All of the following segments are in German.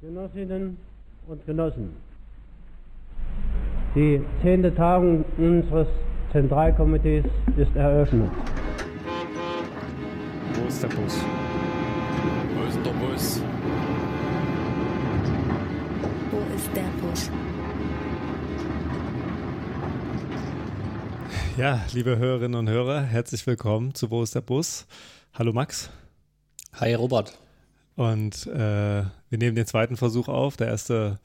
Genossinnen und Genossen, die zehnte Tagung unseres Zentralkomitees ist eröffnet. Wo ist der Bus? Wo ist der Bus? Wo ist der Bus? Ja, liebe Hörerinnen und Hörer, herzlich willkommen zu Wo ist der Bus? Hallo Max. Hi Robert. Und äh, wir nehmen den zweiten Versuch auf. Der erste,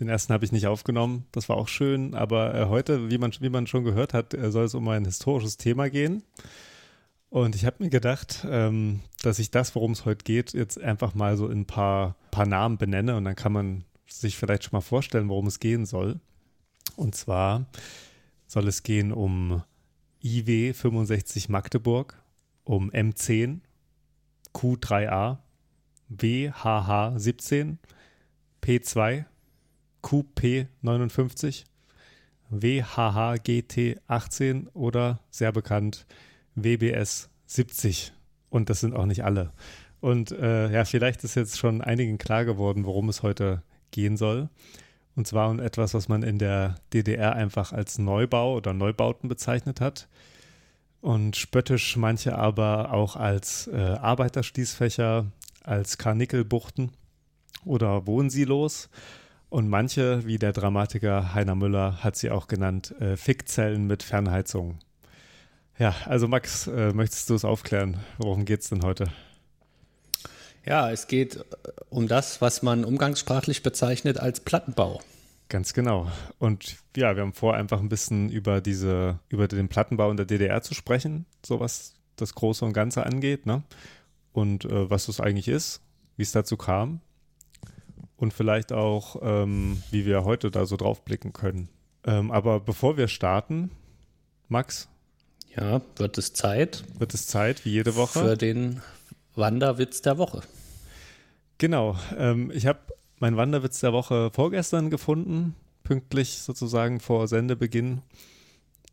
den ersten habe ich nicht aufgenommen. Das war auch schön. Aber äh, heute, wie man, wie man schon gehört hat, äh, soll es um ein historisches Thema gehen. Und ich habe mir gedacht, ähm, dass ich das, worum es heute geht, jetzt einfach mal so in ein paar, paar Namen benenne. Und dann kann man sich vielleicht schon mal vorstellen, worum es gehen soll. Und zwar soll es gehen um IW 65 Magdeburg, um M10, Q3A, WHH 17, P2, QP59, WHH GT 18 oder sehr bekannt WBS 70. Und das sind auch nicht alle. Und äh, ja, vielleicht ist jetzt schon einigen klar geworden, worum es heute gehen soll. Und zwar um etwas, was man in der DDR einfach als Neubau oder Neubauten bezeichnet hat. Und spöttisch manche aber auch als äh, Arbeiterschließfächer, als Karnickelbuchten oder Wohnsilos. Und manche, wie der Dramatiker Heiner Müller, hat sie auch genannt, äh, Fickzellen mit Fernheizung. Ja, also Max, äh, möchtest du es aufklären? Worum geht es denn heute? Ja, es geht äh, um das, was man umgangssprachlich bezeichnet als Plattenbau. Ganz genau. Und ja, wir haben vor, einfach ein bisschen über diese, über den Plattenbau in der DDR zu sprechen, so was das Große und Ganze angeht, ne? Und äh, was das eigentlich ist, wie es dazu kam und vielleicht auch, ähm, wie wir heute da so drauf blicken können. Ähm, aber bevor wir starten, Max, Ja, wird es Zeit wird es Zeit, wie jede Woche. für den Wanderwitz der Woche. Genau. Ähm, ich habe meinen Wanderwitz der Woche vorgestern gefunden, pünktlich sozusagen vor Sendebeginn.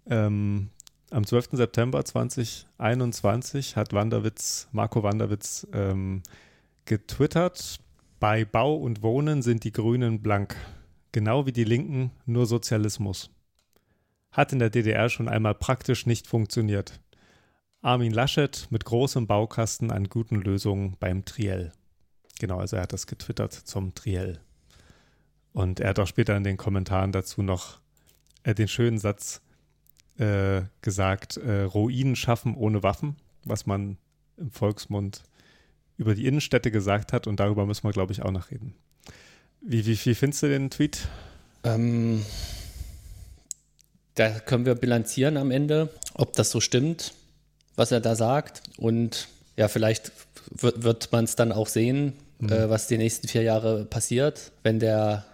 Ähm, am 12. September 2021 hat Wanderwitz, Marco Wanderwitz ähm, getwittert. Bei Bau und Wohnen sind die Grünen blank. Genau wie die Linken, nur Sozialismus. Hat in der DDR schon einmal praktisch nicht funktioniert. Armin Laschet mit großem Baukasten an guten Lösungen beim Triell. Genau, also er hat das getwittert zum Triell. Und er hat auch später in den Kommentaren dazu noch äh, den schönen Satz äh, gesagt, äh, Ruinen schaffen ohne Waffen, was man im Volksmund über die Innenstädte gesagt hat und darüber müssen wir, glaube ich, auch noch reden. Wie, wie, wie findest du den Tweet? Ähm, da können wir bilanzieren am Ende, ob das so stimmt, was er da sagt. Und ja, vielleicht wird, wird man es dann auch sehen, äh, was die nächsten vier Jahre passiert, wenn der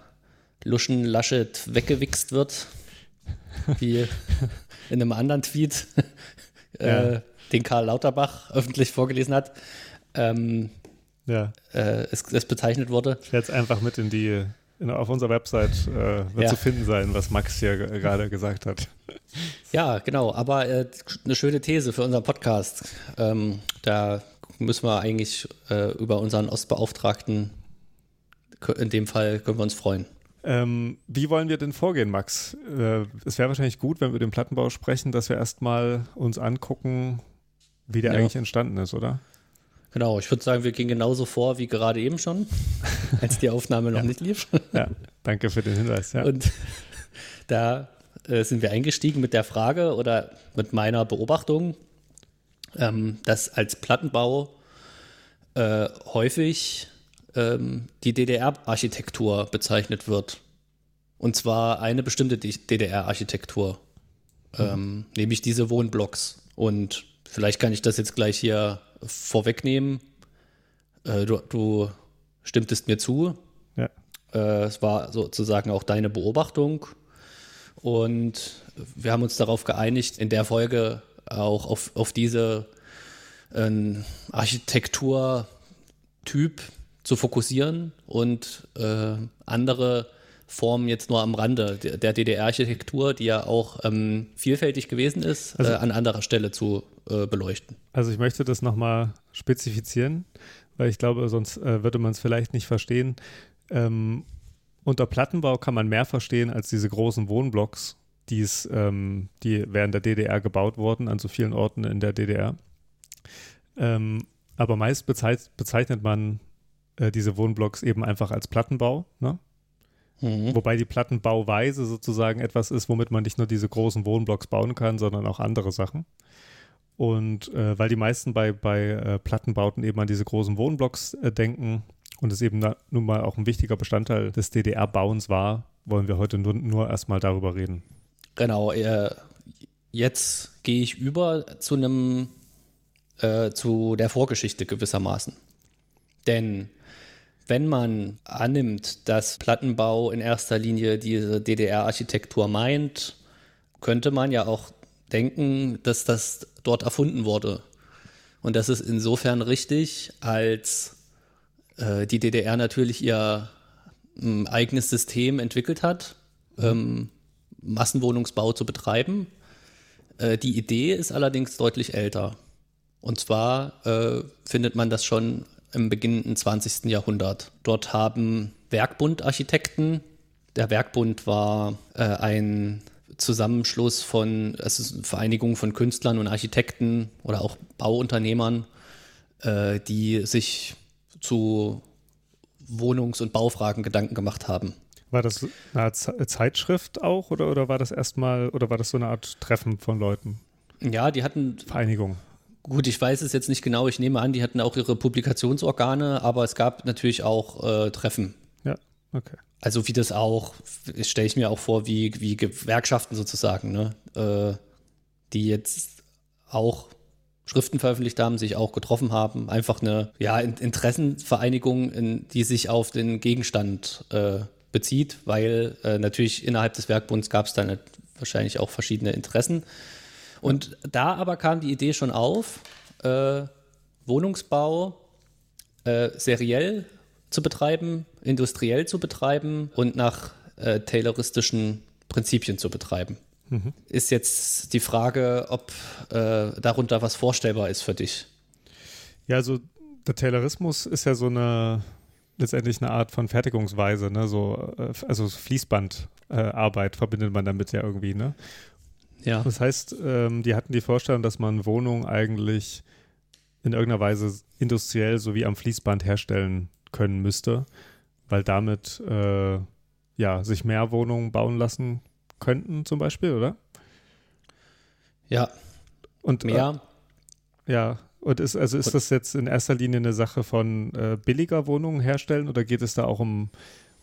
Luschen Laschet weggewichst wird, wie in einem anderen Tweet, äh, Ja. den Karl Lauterbach öffentlich vorgelesen hat, ähm, Ja, äh, es, es bezeichnet wurde. ich werde es einfach mit in die, in, auf unserer Website äh, wird Ja. zu finden sein, was Max hier ge- gerade gesagt hat. Ja, genau, aber äh, eine schöne These für unseren Podcast. Ähm, da müssen wir eigentlich äh, über unseren Ostbeauftragten, in dem Fall können wir uns freuen. Ähm, wie wollen wir denn vorgehen, Max? Äh, es wäre wahrscheinlich gut, wenn wir über den Plattenbau sprechen, dass wir erstmal uns angucken, wie der Ja. eigentlich entstanden ist, oder? Genau, ich würde sagen, wir gehen genauso vor wie gerade eben schon, als die Aufnahme noch nicht lief. Ja, danke für den Hinweis. Ja. Und da äh, sind wir eingestiegen mit der Frage oder mit meiner Beobachtung, ähm, dass als Plattenbau äh, häufig ähm, die DDR-Architektur bezeichnet wird. Und zwar eine bestimmte DDR-Architektur, ähm, nämlich diese Wohnblocks. Und vielleicht kann ich das jetzt gleich hier vorwegnehmen. Äh, du, du stimmtest mir zu, ja. äh, es war sozusagen auch deine Beobachtung. Und wir haben uns darauf geeinigt, in der Folge auch auf, auf diese ähm, Architekturtyp zu fokussieren und äh, andere Formen jetzt nur am Rande der, DDR-Architektur, die ja auch ähm, vielfältig gewesen ist, Also- äh, an anderer Stelle zu äh, beleuchten. Also ich möchte das nochmal spezifizieren, weil ich glaube, sonst äh, würde man es vielleicht nicht verstehen. ähm, unter Plattenbau kann man mehr verstehen als diese großen Wohnblocks, die's, ähm, die während der DDR gebaut wurden, an so vielen Orten in der DDR. Ähm, aber meist bezeichnet man äh, diese Wohnblocks eben einfach als Plattenbau, ne? Mhm. Wobei die Plattenbauweise sozusagen etwas ist, womit man nicht nur diese großen Wohnblocks bauen kann, sondern auch andere Sachen. Und äh, weil die meisten bei, bei äh, Plattenbauten eben an diese großen Wohnblocks äh, denken und es eben na, nun mal auch ein wichtiger Bestandteil des DDR-Bauens war, wollen wir heute nur, nur erstmal darüber reden. Genau, äh, jetzt gehe ich über zu einem, zu der Vorgeschichte gewissermaßen. Denn wenn man annimmt, dass Plattenbau in erster Linie diese DDR-Architektur meint, könnte man ja auch denken, dass das dort erfunden wurde. Und das ist insofern richtig, als äh, die DDR natürlich ihr ähm, eigenes System entwickelt hat, ähm, Massenwohnungsbau zu betreiben. Äh, die Idee ist allerdings deutlich älter. Und zwar äh, findet man das schon im beginnenden 20. Jahrhundert. Dort haben Werkbundarchitekten, der Werkbund war äh, ein Zusammenschluss von, es ist eine Vereinigung von Künstlern und Architekten oder auch Bauunternehmern, äh, die sich zu Wohnungs- und Baufragen Gedanken gemacht haben. War das eine Zeitschrift auch oder, oder war das erstmal oder war das so eine Art Treffen von Leuten? Ja, die hatten, Vereinigung. Gut, ich weiß es jetzt nicht genau, ich nehme an, die hatten auch ihre Publikationsorgane, aber es gab natürlich auch äh, Treffen. Ja, okay. Also wie das auch, stelle ich mir auch vor, wie, wie Gewerkschaften sozusagen, ne? äh, die jetzt auch Schriften veröffentlicht haben, sich auch getroffen haben. Einfach eine ja, In- Interessenvereinigung, in, die sich auf den Gegenstand äh, bezieht, weil äh, natürlich innerhalb des Werkbunds gab es dann wahrscheinlich auch verschiedene Interessen. Und da aber kam die Idee schon auf, äh, Wohnungsbau äh, seriell zu betreiben, industriell zu betreiben und nach äh, tayloristischen Prinzipien zu betreiben. Ist jetzt die Frage, ob äh, darunter was vorstellbar ist für dich. Ja, also der Taylorismus ist ja so eine letztendlich eine Art von Fertigungsweise, ne? So, äh, also Fließbandarbeit äh, verbindet man damit ja irgendwie, ne? Ja. Das heißt, ähm, die hatten die Vorstellung, dass man Wohnungen eigentlich in irgendeiner Weise industriell sowie am Fließband herstellen können müsste, weil damit äh, ja sich mehr Wohnungen bauen lassen könnten, zum Beispiel, oder? Ja, Und mehr. Äh, ja. Und ist also ist das jetzt in erster Linie eine Sache von äh, billiger Wohnungen herstellen oder geht es da auch um,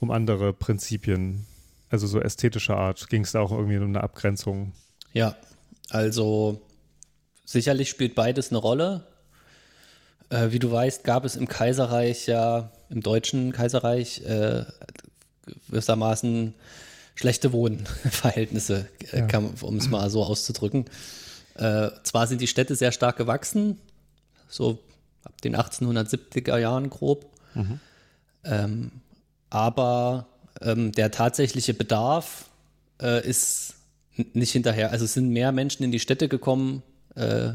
um andere Prinzipien? Also so ästhetischer Art? Ging es da auch irgendwie um eine Abgrenzung? Ja, also sicherlich spielt beides eine Rolle. Äh, wie du weißt, gab es im Kaiserreich ja, im deutschen Kaiserreich, äh, gewissermaßen schlechte Wohnverhältnisse, äh, Ja. um es mal so auszudrücken. Äh, zwar sind die Städte sehr stark gewachsen, so ab den 1870er Jahren grob, ähm, aber ähm, der tatsächliche Bedarf äh, ist nicht hinterher. Also es sind mehr Menschen in die Städte gekommen, äh,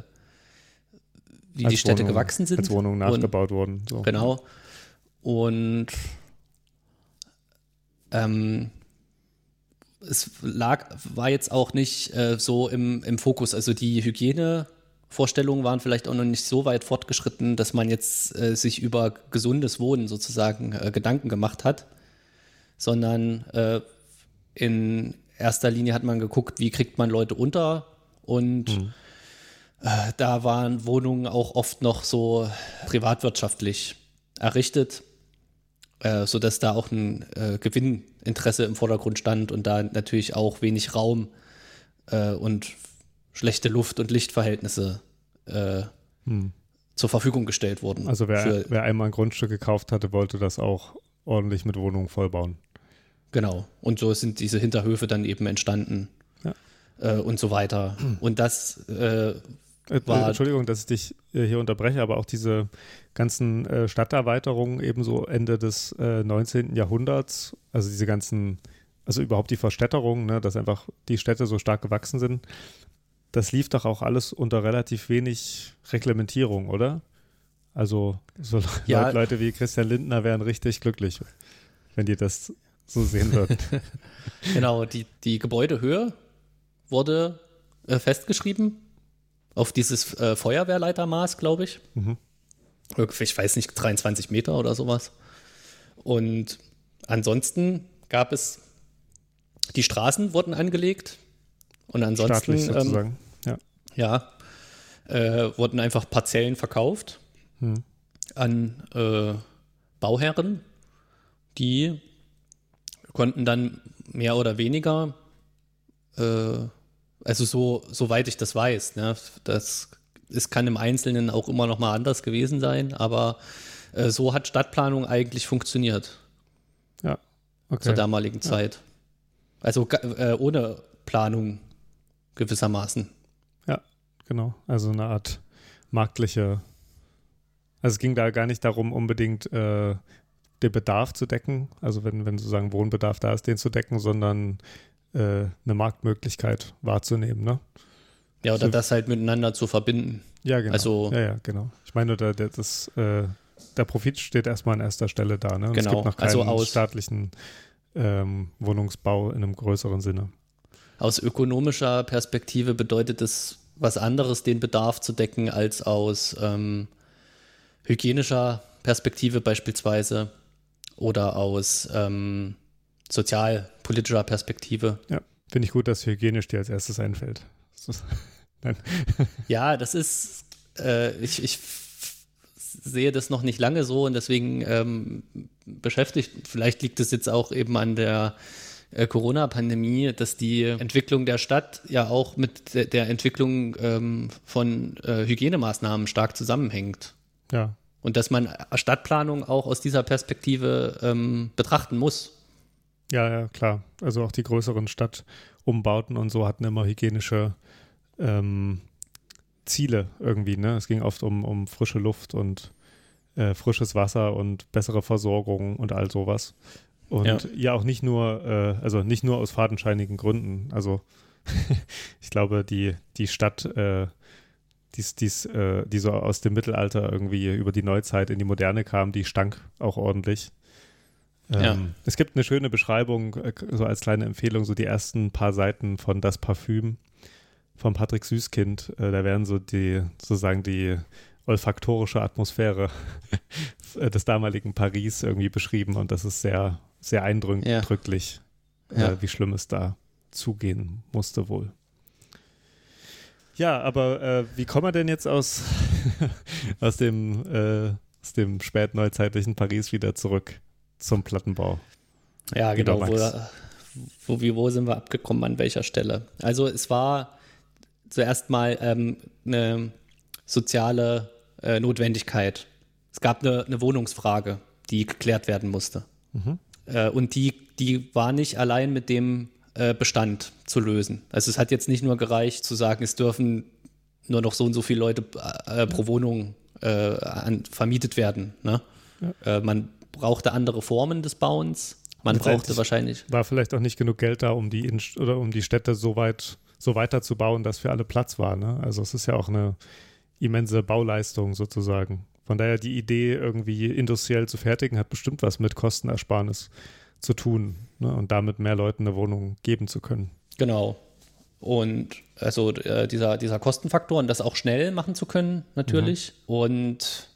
wie die Als Städte Wohnungen- gewachsen sind. Als Wohnungen Und- nachgebaut wurden. So. Genau. Und ähm, es lag, war jetzt auch nicht äh, so im, im Fokus. Also die Hygienevorstellungen waren vielleicht auch noch nicht so weit fortgeschritten, dass man jetzt äh, sich über gesundes Wohnen sozusagen äh, Gedanken gemacht hat, sondern äh, in erster Linie hat man geguckt, wie kriegt man Leute unter und äh, da waren Wohnungen auch oft noch so privatwirtschaftlich errichtet, äh, sodass da auch ein äh, Gewinninteresse im Vordergrund stand und da natürlich auch wenig Raum äh, und schlechte Luft- und Lichtverhältnisse äh, zur Verfügung gestellt wurden. Also wer, Für, wer einmal ein Grundstück gekauft hatte, wollte das auch ordentlich mit Wohnungen vollbauen. Genau. Und so sind diese Hinterhöfe dann eben entstanden Ja. äh, und so weiter. Und das äh, Äh, War- Entschuldigung, dass ich dich äh, hier unterbreche, aber auch diese ganzen äh, Stadterweiterungen ebenso Ende des äh, 19. Jahrhunderts, also diese ganzen, also überhaupt die Verstädterung, ne, dass einfach die Städte so stark gewachsen sind, das lief doch auch alles unter relativ wenig Reglementierung, oder? Also so Ja. Leute wie Christian Lindner wären richtig glücklich. wenn die das so sehen würden. Genau, die, die Gebäudehöhe wurde äh, festgeschrieben auf dieses äh, Feuerwehrleitermaß, glaube ich. Mhm. Irgendwie, ich weiß nicht, 23 Meter oder sowas. Und ansonsten gab es, die Straßen wurden angelegt und ansonsten Staatlich ähm, sozusagen. ja. ja, äh, wurden einfach Parzellen verkauft Hm. an äh, Bauherren, die konnten dann mehr oder weniger, äh, also so, soweit ich das weiß, ne, das es kann im Einzelnen auch immer noch mal anders gewesen sein, aber äh, so hat Stadtplanung eigentlich funktioniert Ja. Okay. zur damaligen Zeit. Also ga- äh, ohne Planung gewissermaßen. Genau, also eine Art marktliche. Also es ging da gar nicht darum, unbedingt äh, den Bedarf zu decken, also wenn, wenn sozusagen Wohnbedarf da ist, den zu decken, sondern äh, eine Marktmöglichkeit wahrzunehmen, ne? Ja, oder So- das halt miteinander zu verbinden. Ja, genau. Also- ja, ja, genau. Ich meine, der, der, das, äh, der Profit steht erstmal an erster Stelle da, ne? Und Es Genau, gibt noch keinen also aus- staatlichen ähm, Wohnungsbau in einem größeren Sinne. Aus ökonomischer Perspektive bedeutet es was anderes, den Bedarf zu decken, als aus ähm, hygienischer Perspektive beispielsweise oder aus ähm, sozialpolitischer Perspektive. Ja, finde ich gut, dass hygienisch dir als erstes einfällt. Das. Ja, das ist, äh, ich, ich sehe das noch nicht lange so und deswegen ähm, beschäftigt, vielleicht liegt es jetzt auch eben an der äh, Corona-Pandemie, dass die Entwicklung der Stadt ja auch mit der, der Entwicklung ähm, von äh, Hygienemaßnahmen stark zusammenhängt. Ja, Und dass man Stadtplanung auch aus dieser Perspektive ähm, betrachten muss. Ja, ja, klar. Also auch die größeren Stadtumbauten und so hatten immer hygienische ähm, Ziele irgendwie. Ne? Es ging oft um, um frische Luft und äh, frisches Wasser und bessere Versorgung und all sowas. Und ja, Ja. auch nicht nur, äh, also nicht nur aus fadenscheinigen Gründen. Also ich glaube, die, die Stadt, äh, dies, dies, äh, die so aus dem Mittelalter irgendwie über die Neuzeit in die Moderne kam, die stank auch ordentlich. Ja. Ähm, es gibt eine schöne Beschreibung, äh, so als kleine Empfehlung, so die ersten paar Seiten von Das Parfüm von Patrick Süßkind. Äh, da werden so die, sozusagen die olfaktorische Atmosphäre des damaligen Paris irgendwie beschrieben und das ist sehr, sehr eindrücklich, Ja. Ja. äh, wie schlimm es da zugehen musste wohl. Ja, aber äh, wie kommen wir denn jetzt aus, aus, dem, äh, aus dem spätneuzeitlichen Paris wieder zurück zum Plattenbau? Ja, Lieber genau. Wo, wo, wo sind wir abgekommen, an welcher Stelle? Also es war zuerst mal ähm, eine soziale äh, Notwendigkeit. Es gab eine, eine Wohnungsfrage, die geklärt werden musste. Mhm. Äh, und die, die war nicht allein mit dem äh, Bestand zu lösen. Also es hat jetzt nicht nur gereicht zu sagen, es dürfen nur noch so und so viele Leute äh, pro Wohnung äh, an, vermietet werden. Ne? Äh, man brauchte andere Formen des Bauens. Man brauchte wahrscheinlich War vielleicht auch nicht genug Geld da, um die Innen oder um die Städte so weit so weiterzubauen, dass für alle Platz war. Ne? Also es ist ja auch eine immense Bauleistung sozusagen. Von daher die Idee, irgendwie industriell zu fertigen, hat bestimmt was mit Kostenersparnis zu tun ne? und damit mehr Leuten eine Wohnung geben zu können. Genau. Und also äh, dieser, dieser Kostenfaktor und das auch schnell machen zu können, natürlich. Und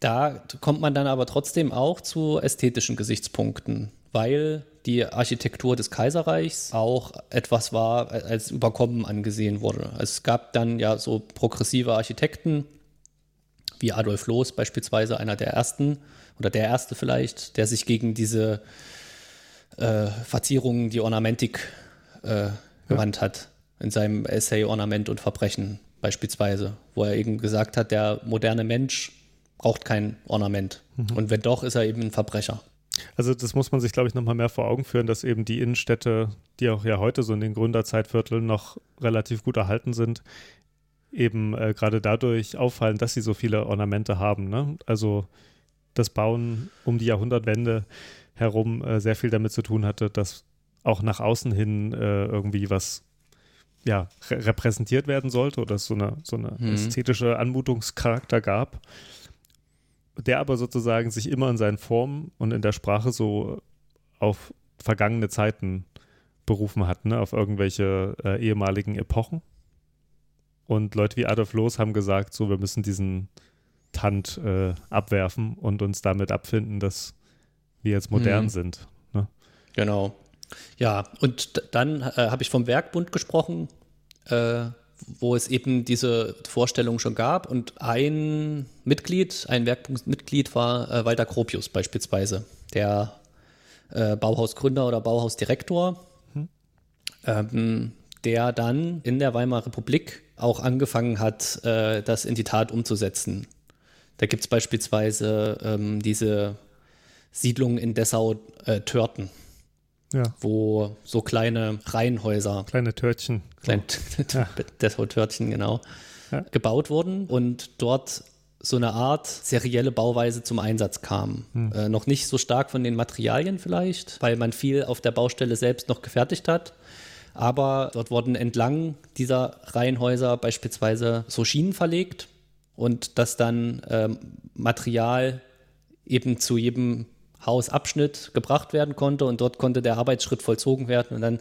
da kommt man dann aber trotzdem auch zu ästhetischen Gesichtspunkten, weil die Architektur des Kaiserreichs auch etwas war, als überkommen angesehen wurde. Also es gab dann ja so progressive Architekten, wie Adolf Loos beispielsweise, einer der ersten oder der erste vielleicht, der sich gegen diese äh, Verzierungen, die Ornamentik äh, gewandt hat, in seinem Essay Ornament und Verbrechen beispielsweise, wo er eben gesagt hat, der moderne Mensch braucht kein Ornament. Und wenn doch, ist er eben ein Verbrecher. Also das muss man sich, glaube ich, nochmal mehr vor Augen führen, dass eben die Innenstädte, die auch ja heute so in den Gründerzeitvierteln noch relativ gut erhalten sind, eben äh, gerade dadurch auffallen, dass sie so viele Ornamente haben. Ne? Also das Bauen um die Jahrhundertwende herum äh, sehr viel damit zu tun hatte, dass auch nach außen hin äh, irgendwie was ja, re repräsentiert werden sollte oder es so eine, so eine Mhm. ästhetische Anmutungscharakter gab. der aber sozusagen sich immer in seinen Formen und in der Sprache so auf vergangene Zeiten berufen hat, ne? auf irgendwelche äh, ehemaligen Epochen. Und Leute wie Adolf Loos haben gesagt, so, wir müssen diesen Tant äh, abwerfen und uns damit abfinden, dass wir jetzt modern Mhm. sind. Ne? Genau. Ja, und dann äh, habe ich vom Werkbund gesprochen, äh, wo es eben diese Vorstellung schon gab. Und ein Mitglied, ein Werkbundsmitglied war äh, Walter Gropius beispielsweise, der äh, Bauhausgründer oder Bauhausdirektor, ähm, der dann in der Weimarer Republik auch angefangen hat, äh, das in die Tat umzusetzen. Da gibt es beispielsweise ähm, diese Siedlung in Dessau-Törten Ja, wo so kleine Reihenhäuser, kleine Törtchen. kleine Ja. Dessau-Törtchen, genau, Ja. gebaut wurden und dort so eine Art serielle Bauweise zum Einsatz kam. Hm. Äh, noch nicht so stark von den Materialien vielleicht, weil man viel auf der Baustelle selbst noch gefertigt hat. Aber dort wurden entlang dieser Reihenhäuser beispielsweise so Schienen verlegt und dass dann ähm, Material eben zu jedem Hausabschnitt gebracht werden konnte und dort konnte der Arbeitsschritt vollzogen werden und dann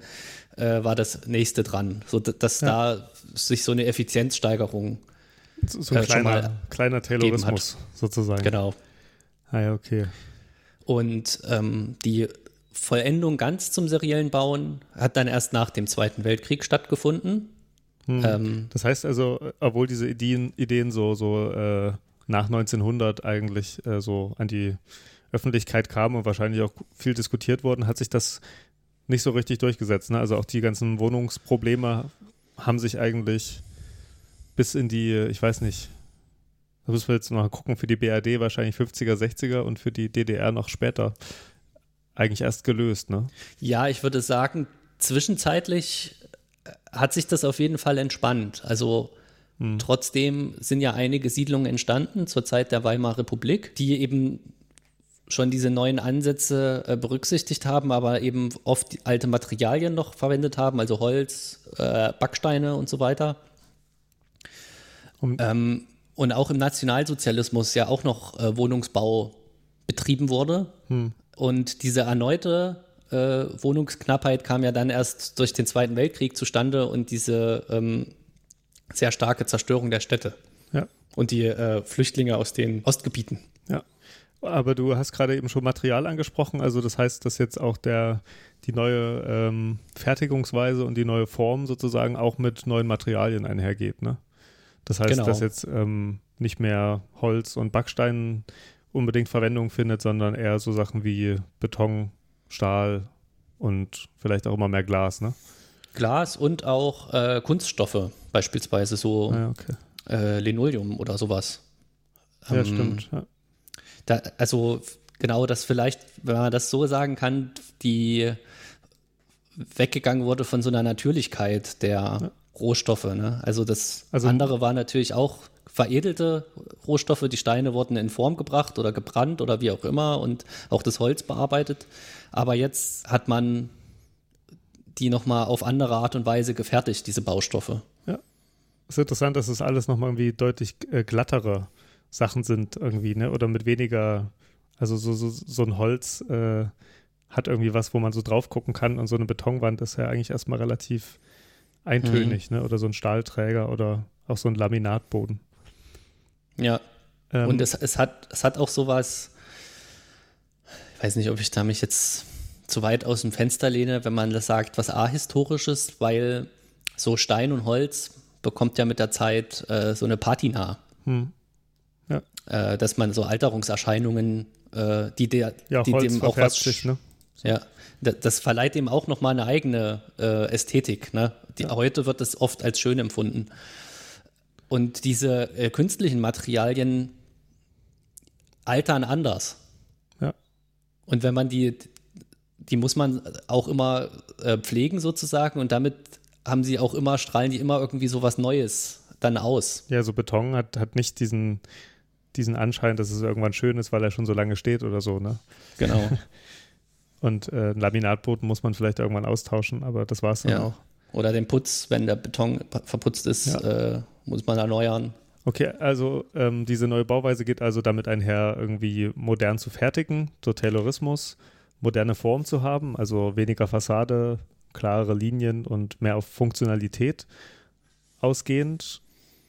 äh, war das nächste dran, so dass da sich so eine Effizienzsteigerung So, so ein Äh, schon kleiner, mal kleiner Taylorismus sozusagen. genau Ah ja, okay. und ähm, die Vollendung ganz zum seriellen Bauen hat dann erst nach dem Zweiten Weltkrieg stattgefunden. Hm. Ähm, Das heißt also, obwohl diese Ideen, Ideen so, so äh, nach 1900 eigentlich äh, so an die Öffentlichkeit kamen und wahrscheinlich auch viel diskutiert wurden, hat sich das nicht so richtig durchgesetzt. Ne? Also auch die ganzen Wohnungsprobleme haben sich eigentlich bis in die, ich weiß nicht, da müssen wir jetzt mal gucken, für die BRD wahrscheinlich 50er, 60er und für die DDR noch später eigentlich erst gelöst. Ne? Ja, ich würde sagen, zwischenzeitlich hat sich das auf jeden Fall entspannt. Also trotzdem sind ja einige Siedlungen entstanden zur Zeit der Weimarer Republik, die eben schon diese neuen Ansätze äh, berücksichtigt haben, aber eben oft alte Materialien noch verwendet haben, also Holz, äh, Backsteine und so weiter. Um- ähm, und auch im Nationalsozialismus ja auch noch äh, Wohnungsbau betrieben wurde. Und diese erneute äh, Wohnungsknappheit kam ja dann erst durch den Zweiten Weltkrieg zustande und diese ähm, sehr starke Zerstörung der Städte Ja. und die äh, Flüchtlinge aus den Ostgebieten. Ja. Aber du hast gerade eben schon Material angesprochen, also das heißt, dass jetzt auch der die neue ähm, Fertigungsweise und die neue Form sozusagen auch mit neuen Materialien einhergeht, ne? Das heißt, Genau. dass jetzt ähm, nicht mehr Holz und Backstein unbedingt Verwendung findet, sondern eher so Sachen wie Beton, Stahl und vielleicht auch immer mehr Glas, ne? Glas und auch äh, Kunststoffe, beispielsweise so Ja, okay. äh, Linoleum oder sowas. Ja, Ähm, stimmt. Ja. Da, also genau, dass vielleicht, wenn man das so sagen kann, die weggegangen wurde von so einer Natürlichkeit der Rohstoffe. Ne? Also das Also- andere war natürlich auch veredelte Rohstoffe. Die Steine wurden in Form gebracht oder gebrannt oder wie auch immer und auch das Holz bearbeitet. Aber jetzt hat man die nochmal auf andere Art und Weise gefertigt, diese Baustoffe. Es ist interessant, dass es alles nochmal irgendwie deutlich äh, glattere Sachen sind irgendwie, ne? Oder mit weniger, also so, so, so ein Holz äh, hat irgendwie was, wo man so drauf gucken kann und so eine Betonwand ist ja eigentlich erstmal relativ eintönig, ne? Oder so ein Stahlträger oder auch so ein Laminatboden. Ja, Ähm, Und es, es, hat, es hat auch sowas, weiß nicht, ob ich da mich jetzt zu weit aus dem Fenster lehne, wenn man das sagt, was ahistorisches, weil so Stein und Holz bekommt ja mit der Zeit äh, so eine Patina. Hm. Ja. Äh, dass man so Alterungserscheinungen, äh, die, der, ja, die Holz dem auch was sich, ne? ja, da- das verleiht dem auch nochmal eine eigene äh, Ästhetik. Ne? Die, Heute wird es oft als schön empfunden. Und diese äh, künstlichen Materialien altern anders. Und wenn man die, die muss man auch immer äh, pflegen sozusagen und damit haben sie auch immer, strahlen die immer irgendwie so was Neues dann aus. Ja, so Beton hat, hat nicht diesen, diesen Anschein, dass es irgendwann schön ist, weil er schon so lange steht oder so, ne? Genau. Und äh, ein Laminatboden muss man vielleicht irgendwann austauschen, aber das war es dann ja. auch. Oder den Putz, wenn der Beton verputzt ist, Ja. äh, muss man erneuern. Okay, also ähm, diese neue Bauweise geht also damit einher, irgendwie modern zu fertigen, so Taylorismus, moderne Form zu haben, also weniger Fassade, klarere Linien und mehr auf Funktionalität ausgehend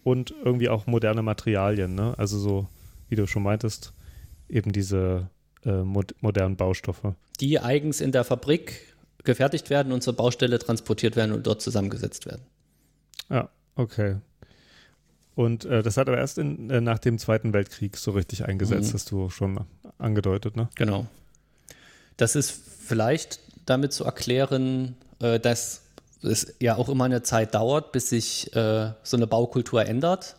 und irgendwie auch moderne Materialien, ne? Also so, wie du schon meintest, eben diese äh, mod modernen Baustoffe. Die eigens in der Fabrik gefertigt werden und zur Baustelle transportiert werden und dort zusammengesetzt werden. Ja, okay. Und äh, das hat aber erst in, äh, nach dem Zweiten Weltkrieg so richtig eingesetzt, Mhm. hast du schon angedeutet, ne? Genau. Das ist vielleicht damit zu erklären, äh, dass es ja auch immer eine Zeit dauert, bis sich äh, so eine Baukultur ändert.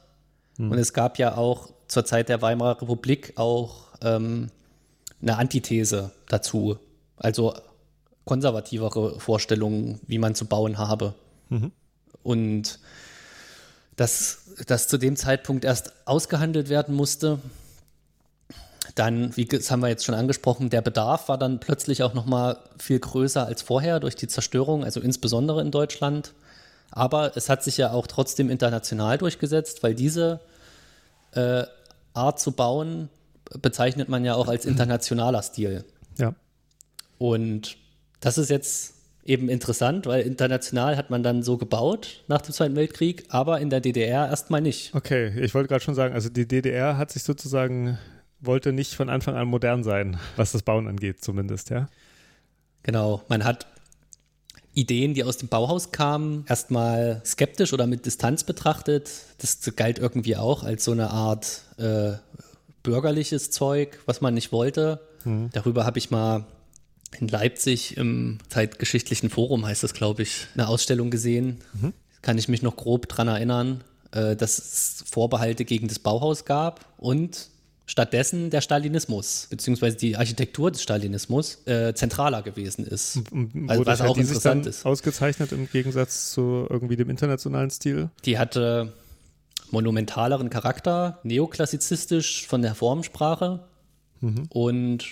Und es gab ja auch zur Zeit der Weimarer Republik auch ähm, eine Antithese dazu. Also konservativere Vorstellungen, wie man zu bauen habe. Und dass das zu dem Zeitpunkt erst ausgehandelt werden musste, dann, wie das haben wir jetzt schon angesprochen, der Bedarf war dann plötzlich auch noch mal viel größer als vorher durch die Zerstörung, also insbesondere in Deutschland. Aber es hat sich ja auch trotzdem international durchgesetzt, weil diese äh, Art zu bauen bezeichnet man ja auch als internationaler Stil. Ja. Und das ist jetzt eben interessant, weil international hat man dann so gebaut nach dem Zweiten Weltkrieg, aber in der DDR erstmal nicht. Okay, ich wollte gerade schon sagen, also die DDR hat sich sozusagen, wollte nicht von Anfang an modern sein, was das Bauen angeht, zumindest, ja. Genau, man hat Ideen, die aus dem Bauhaus kamen, erstmal skeptisch oder mit Distanz betrachtet. Das galt irgendwie auch als so eine Art äh, bürgerliches Zeug, was man nicht wollte. Darüber habe ich mal in Leipzig im Zeitgeschichtlichen Forum, heißt das, glaube ich, eine Ausstellung gesehen. Kann ich mich noch grob dran erinnern, äh, dass es Vorbehalte gegen das Bauhaus gab und stattdessen der Stalinismus, beziehungsweise die Architektur des Stalinismus äh, zentraler gewesen ist. Also, was hat auch interessant ist. ausgezeichnet im Gegensatz zu irgendwie dem internationalen Stil? Die hatte monumentaleren Charakter, neoklassizistisch von der Formensprache und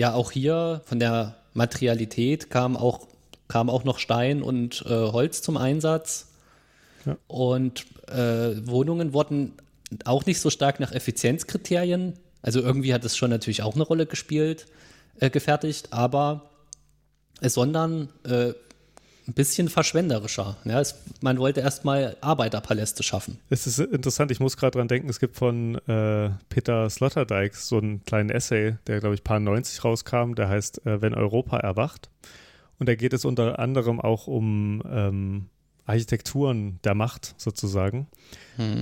ja, auch hier von der Materialität kam auch, kam auch noch Stein und äh, Holz zum Einsatz. Ja. Und äh, Wohnungen wurden auch nicht so stark nach Effizienzkriterien, also irgendwie hat es schon natürlich auch eine Rolle gespielt, äh, gefertigt, aber äh, sondern äh, ein bisschen verschwenderischer. Ja, es, man wollte erstmal Arbeiterpaläste schaffen. Es ist interessant, ich muss gerade dran denken, es gibt von äh, Peter Sloterdijk so einen kleinen Essay, der, glaube ich, paar 90 rauskam, der heißt äh, Wenn Europa erwacht. Und da geht es unter anderem auch um ähm, Architekturen der Macht sozusagen.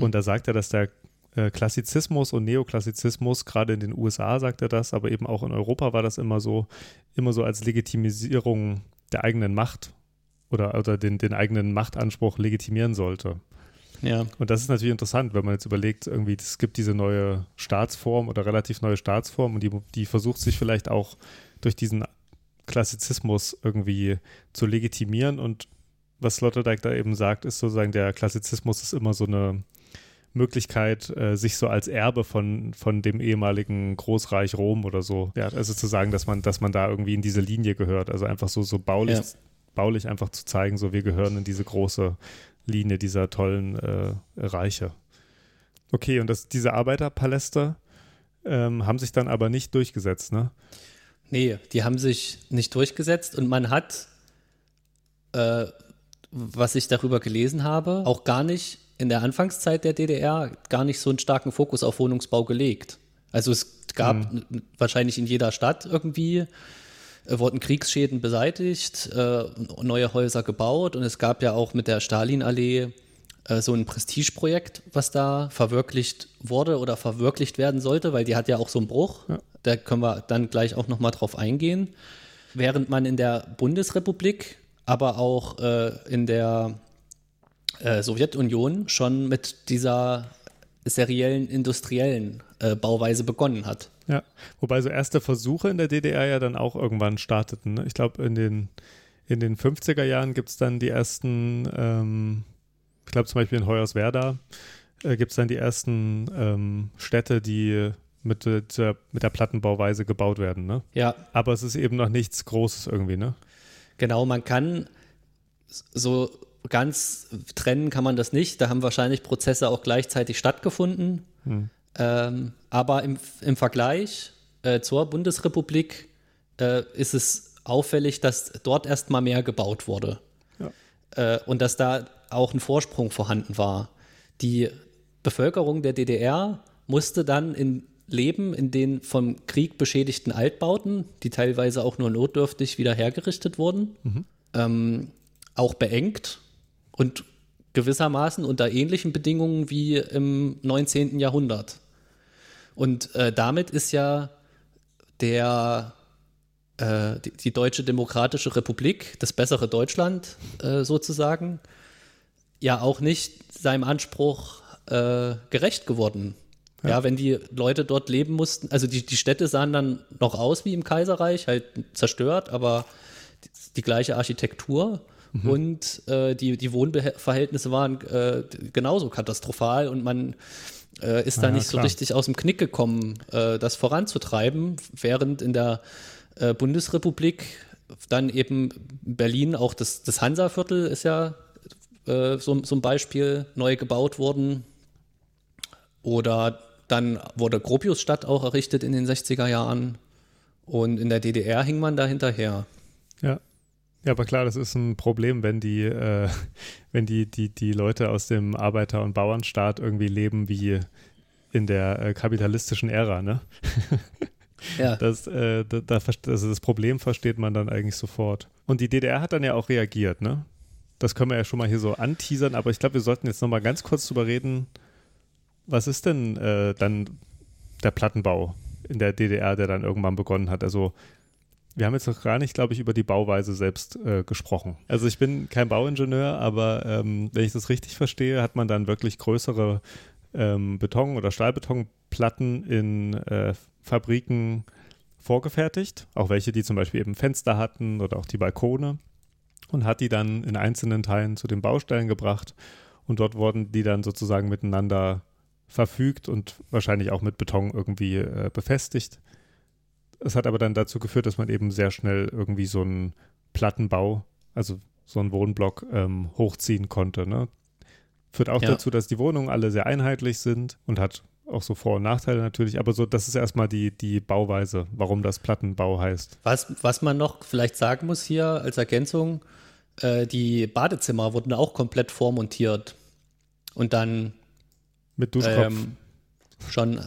Und da sagt er, dass der äh, Klassizismus und Neoklassizismus, gerade in den USA sagt er das, aber eben auch in Europa war das immer so, immer so als Legitimisierung der eigenen Macht oder, oder den, den eigenen Machtanspruch legitimieren sollte. Ja. Und das ist natürlich interessant, wenn man jetzt überlegt, irgendwie, es gibt diese neue Staatsform oder relativ neue Staatsform und die, die versucht sich vielleicht auch durch diesen Klassizismus irgendwie zu legitimieren. Und was Sloterdijk da eben sagt, ist sozusagen, der Klassizismus ist immer so eine Möglichkeit, äh, sich so als Erbe von, von dem ehemaligen Großreich Rom oder so, ja, also zu sagen, dass man, dass man da irgendwie in diese Linie gehört. Also einfach so, so baulich, Ja. Baulich einfach zu zeigen, so wir gehören in diese große Linie dieser tollen äh, Reiche. Okay, und das, diese Arbeiterpaläste ähm, haben sich dann aber nicht durchgesetzt, ne? Nee, die haben sich nicht durchgesetzt und man hat, äh, was ich darüber gelesen habe, auch gar nicht in der Anfangszeit der DDR gar nicht so einen starken Fokus auf Wohnungsbau gelegt. Also es gab n- wahrscheinlich in jeder Stadt irgendwie, wurden Kriegsschäden beseitigt, äh, neue Häuser gebaut und es gab ja auch mit der Stalinallee äh, so ein Prestigeprojekt, was da verwirklicht wurde oder verwirklicht werden sollte, weil die hat ja auch so einen Bruch. Da können wir dann gleich auch nochmal drauf eingehen. Während man in der Bundesrepublik, aber auch äh, in der äh, Sowjetunion schon mit dieser seriellen industriellen äh, Bauweise begonnen hat. Ja, wobei so erste Versuche in der DDR ja dann auch irgendwann starteten. Ne? Ich glaube, in den, in den 50er Jahren gibt es dann die ersten, ähm, ich glaube zum Beispiel in Hoyerswerda, äh, gibt es dann die ersten ähm, Städte, die mit, der- mit der Plattenbauweise gebaut werden. Ne? Ja, Aber es ist eben noch nichts Großes irgendwie. Ne? Genau, man kann so ganz trennen kann man das nicht. Da haben wahrscheinlich Prozesse auch gleichzeitig stattgefunden. Ähm, aber im, im Vergleich äh, zur Bundesrepublik äh, ist es auffällig, dass dort erst mal mehr gebaut wurde. Äh, und dass da auch ein Vorsprung vorhanden war. Die Bevölkerung der DDR musste dann in leben in den vom Krieg beschädigten Altbauten, die teilweise auch nur notdürftig wieder hergerichtet wurden, ähm, auch beengt und gewissermaßen unter ähnlichen Bedingungen wie im 19. Jahrhundert. Und äh, damit ist ja der, äh, die, die Deutsche Demokratische Republik, das bessere Deutschland äh, sozusagen, ja auch nicht seinem Anspruch äh, gerecht geworden. Ja. wenn die Leute dort leben mussten, also die, die Städte sahen dann noch aus wie im Kaiserreich, halt zerstört, aber die, die gleiche Architektur. Und äh, die, die Wohnverhältnisse waren äh, genauso katastrophal und man äh, ist da Ja, nicht so klar. richtig aus dem Knick gekommen, äh, das voranzutreiben, während in der äh, Bundesrepublik dann eben Berlin, auch das, das Hansa-Viertel ist ja äh, so, so ein Beispiel, neu gebaut worden. Oder dann wurde Gropiusstadt auch errichtet in den 60er Jahren. Und in der DDR hing man da hinterher. Ja. Ja, aber klar, das ist ein Problem, wenn die, äh, wenn die, die, die Leute aus dem Arbeiter- und Bauernstaat irgendwie leben wie in der äh, kapitalistischen Ära, ne? Ja. Das, äh, da, da, also das Problem versteht man dann eigentlich sofort. Und die DDR hat dann ja auch reagiert, ne? Das können wir ja schon mal hier so anteasern, aber ich glaube, wir sollten jetzt noch mal ganz kurz drüber reden. Was ist denn äh, dann der Plattenbau in der DDR, der dann irgendwann begonnen hat? Also wir haben jetzt noch gar nicht, glaube ich, über die Bauweise selbst äh, gesprochen. Also ich bin kein Bauingenieur, aber ähm, wenn ich das richtig verstehe, hat man dann wirklich größere ähm, Beton- oder Stahlbetonplatten in äh, Fabriken vorgefertigt, auch welche, die zum Beispiel eben Fenster hatten oder auch die Balkone und hat die dann in einzelnen Teilen zu den Baustellen gebracht und dort wurden die dann sozusagen miteinander verfügt und wahrscheinlich auch mit Beton irgendwie äh, befestigt. Es hat aber dann dazu geführt, dass man eben sehr schnell irgendwie so einen Plattenbau, also so einen Wohnblock ähm, hochziehen konnte. Ne? Führt auch Ja. dazu, dass die Wohnungen alle sehr einheitlich sind und hat auch so Vor- und Nachteile natürlich, aber so, das ist erstmal die, die Bauweise, warum das Plattenbau heißt. Was, was man noch vielleicht sagen muss hier als Ergänzung, äh, die Badezimmer wurden auch komplett vormontiert und dann Mit Duschkopf. ähm, schon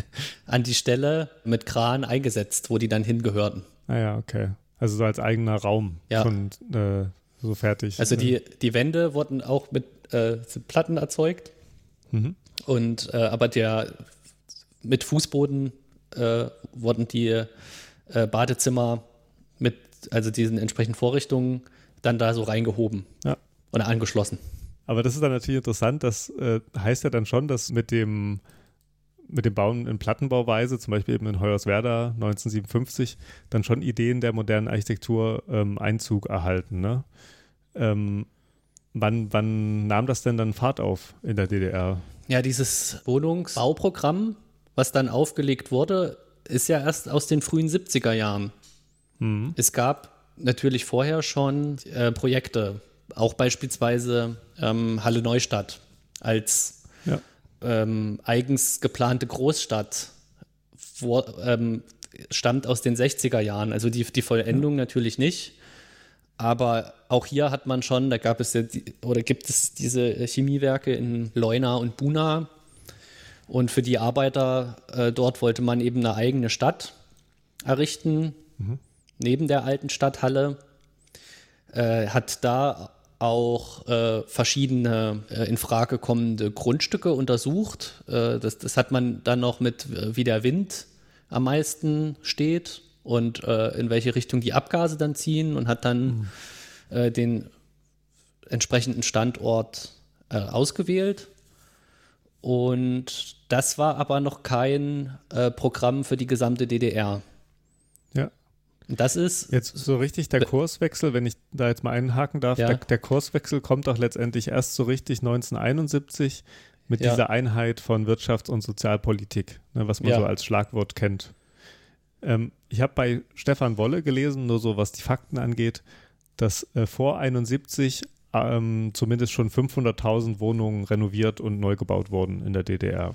an die Stelle mit Kran eingesetzt, wo die dann hingehörten. ah ja, okay. Also so als eigener Raum Ja. schon äh, so fertig. Also äh, die, die Wände wurden auch mit äh, Platten erzeugt. Mhm. Und äh, aber der mit Fußboden äh, wurden die äh, Badezimmer mit also diesen entsprechenden Vorrichtungen dann da so reingehoben Ja. oder angeschlossen. Aber das ist dann natürlich interessant, das äh, heißt ja dann schon, dass mit dem, mit dem Bauen in Plattenbauweise, zum Beispiel eben in Hoyerswerda 1957, dann schon Ideen der modernen Architektur ähm, Einzug erhalten. Ne? Ähm, wann, wann nahm das denn dann Fahrt auf in der DDR? Ja, dieses Wohnungsbauprogramm, was dann aufgelegt wurde, ist ja erst aus den frühen 70er Jahren. Mhm. Es gab natürlich vorher schon äh, Projekte, auch beispielsweise ähm, Halle Neustadt als Ja. Ähm, eigens geplante Großstadt wo, ähm, stammt aus den 60er Jahren. Also die, die Vollendung natürlich nicht. Aber auch hier hat man schon, da gab es ja die, oder gibt es diese Chemiewerke in Leuna und Buna. Und für die Arbeiter äh, dort wollte man eben eine eigene Stadt errichten, neben der alten Stadthalle. Äh, hat da auch äh, verschiedene äh, in Frage kommende Grundstücke untersucht. Äh, das, das hat man dann noch mit, äh, wie der Wind am meisten steht und äh, in welche Richtung die Abgase dann ziehen und hat dann äh, den entsprechenden Standort äh, ausgewählt. Und das war aber noch kein Programm für die gesamte DDR. Das ist Jetzt so richtig der Kurswechsel, wenn ich da jetzt mal einhaken darf, Ja. der, der Kurswechsel kommt doch letztendlich erst so richtig 1971 mit Ja. dieser Einheit von Wirtschafts- und Sozialpolitik, ne, was man Ja. so als Schlagwort kennt. Ähm, ich habe bei Stefan Wolle gelesen, nur so was die Fakten angeht, dass äh, vor 71 ähm, zumindest schon 500.000 Wohnungen renoviert und neu gebaut wurden in der DDR.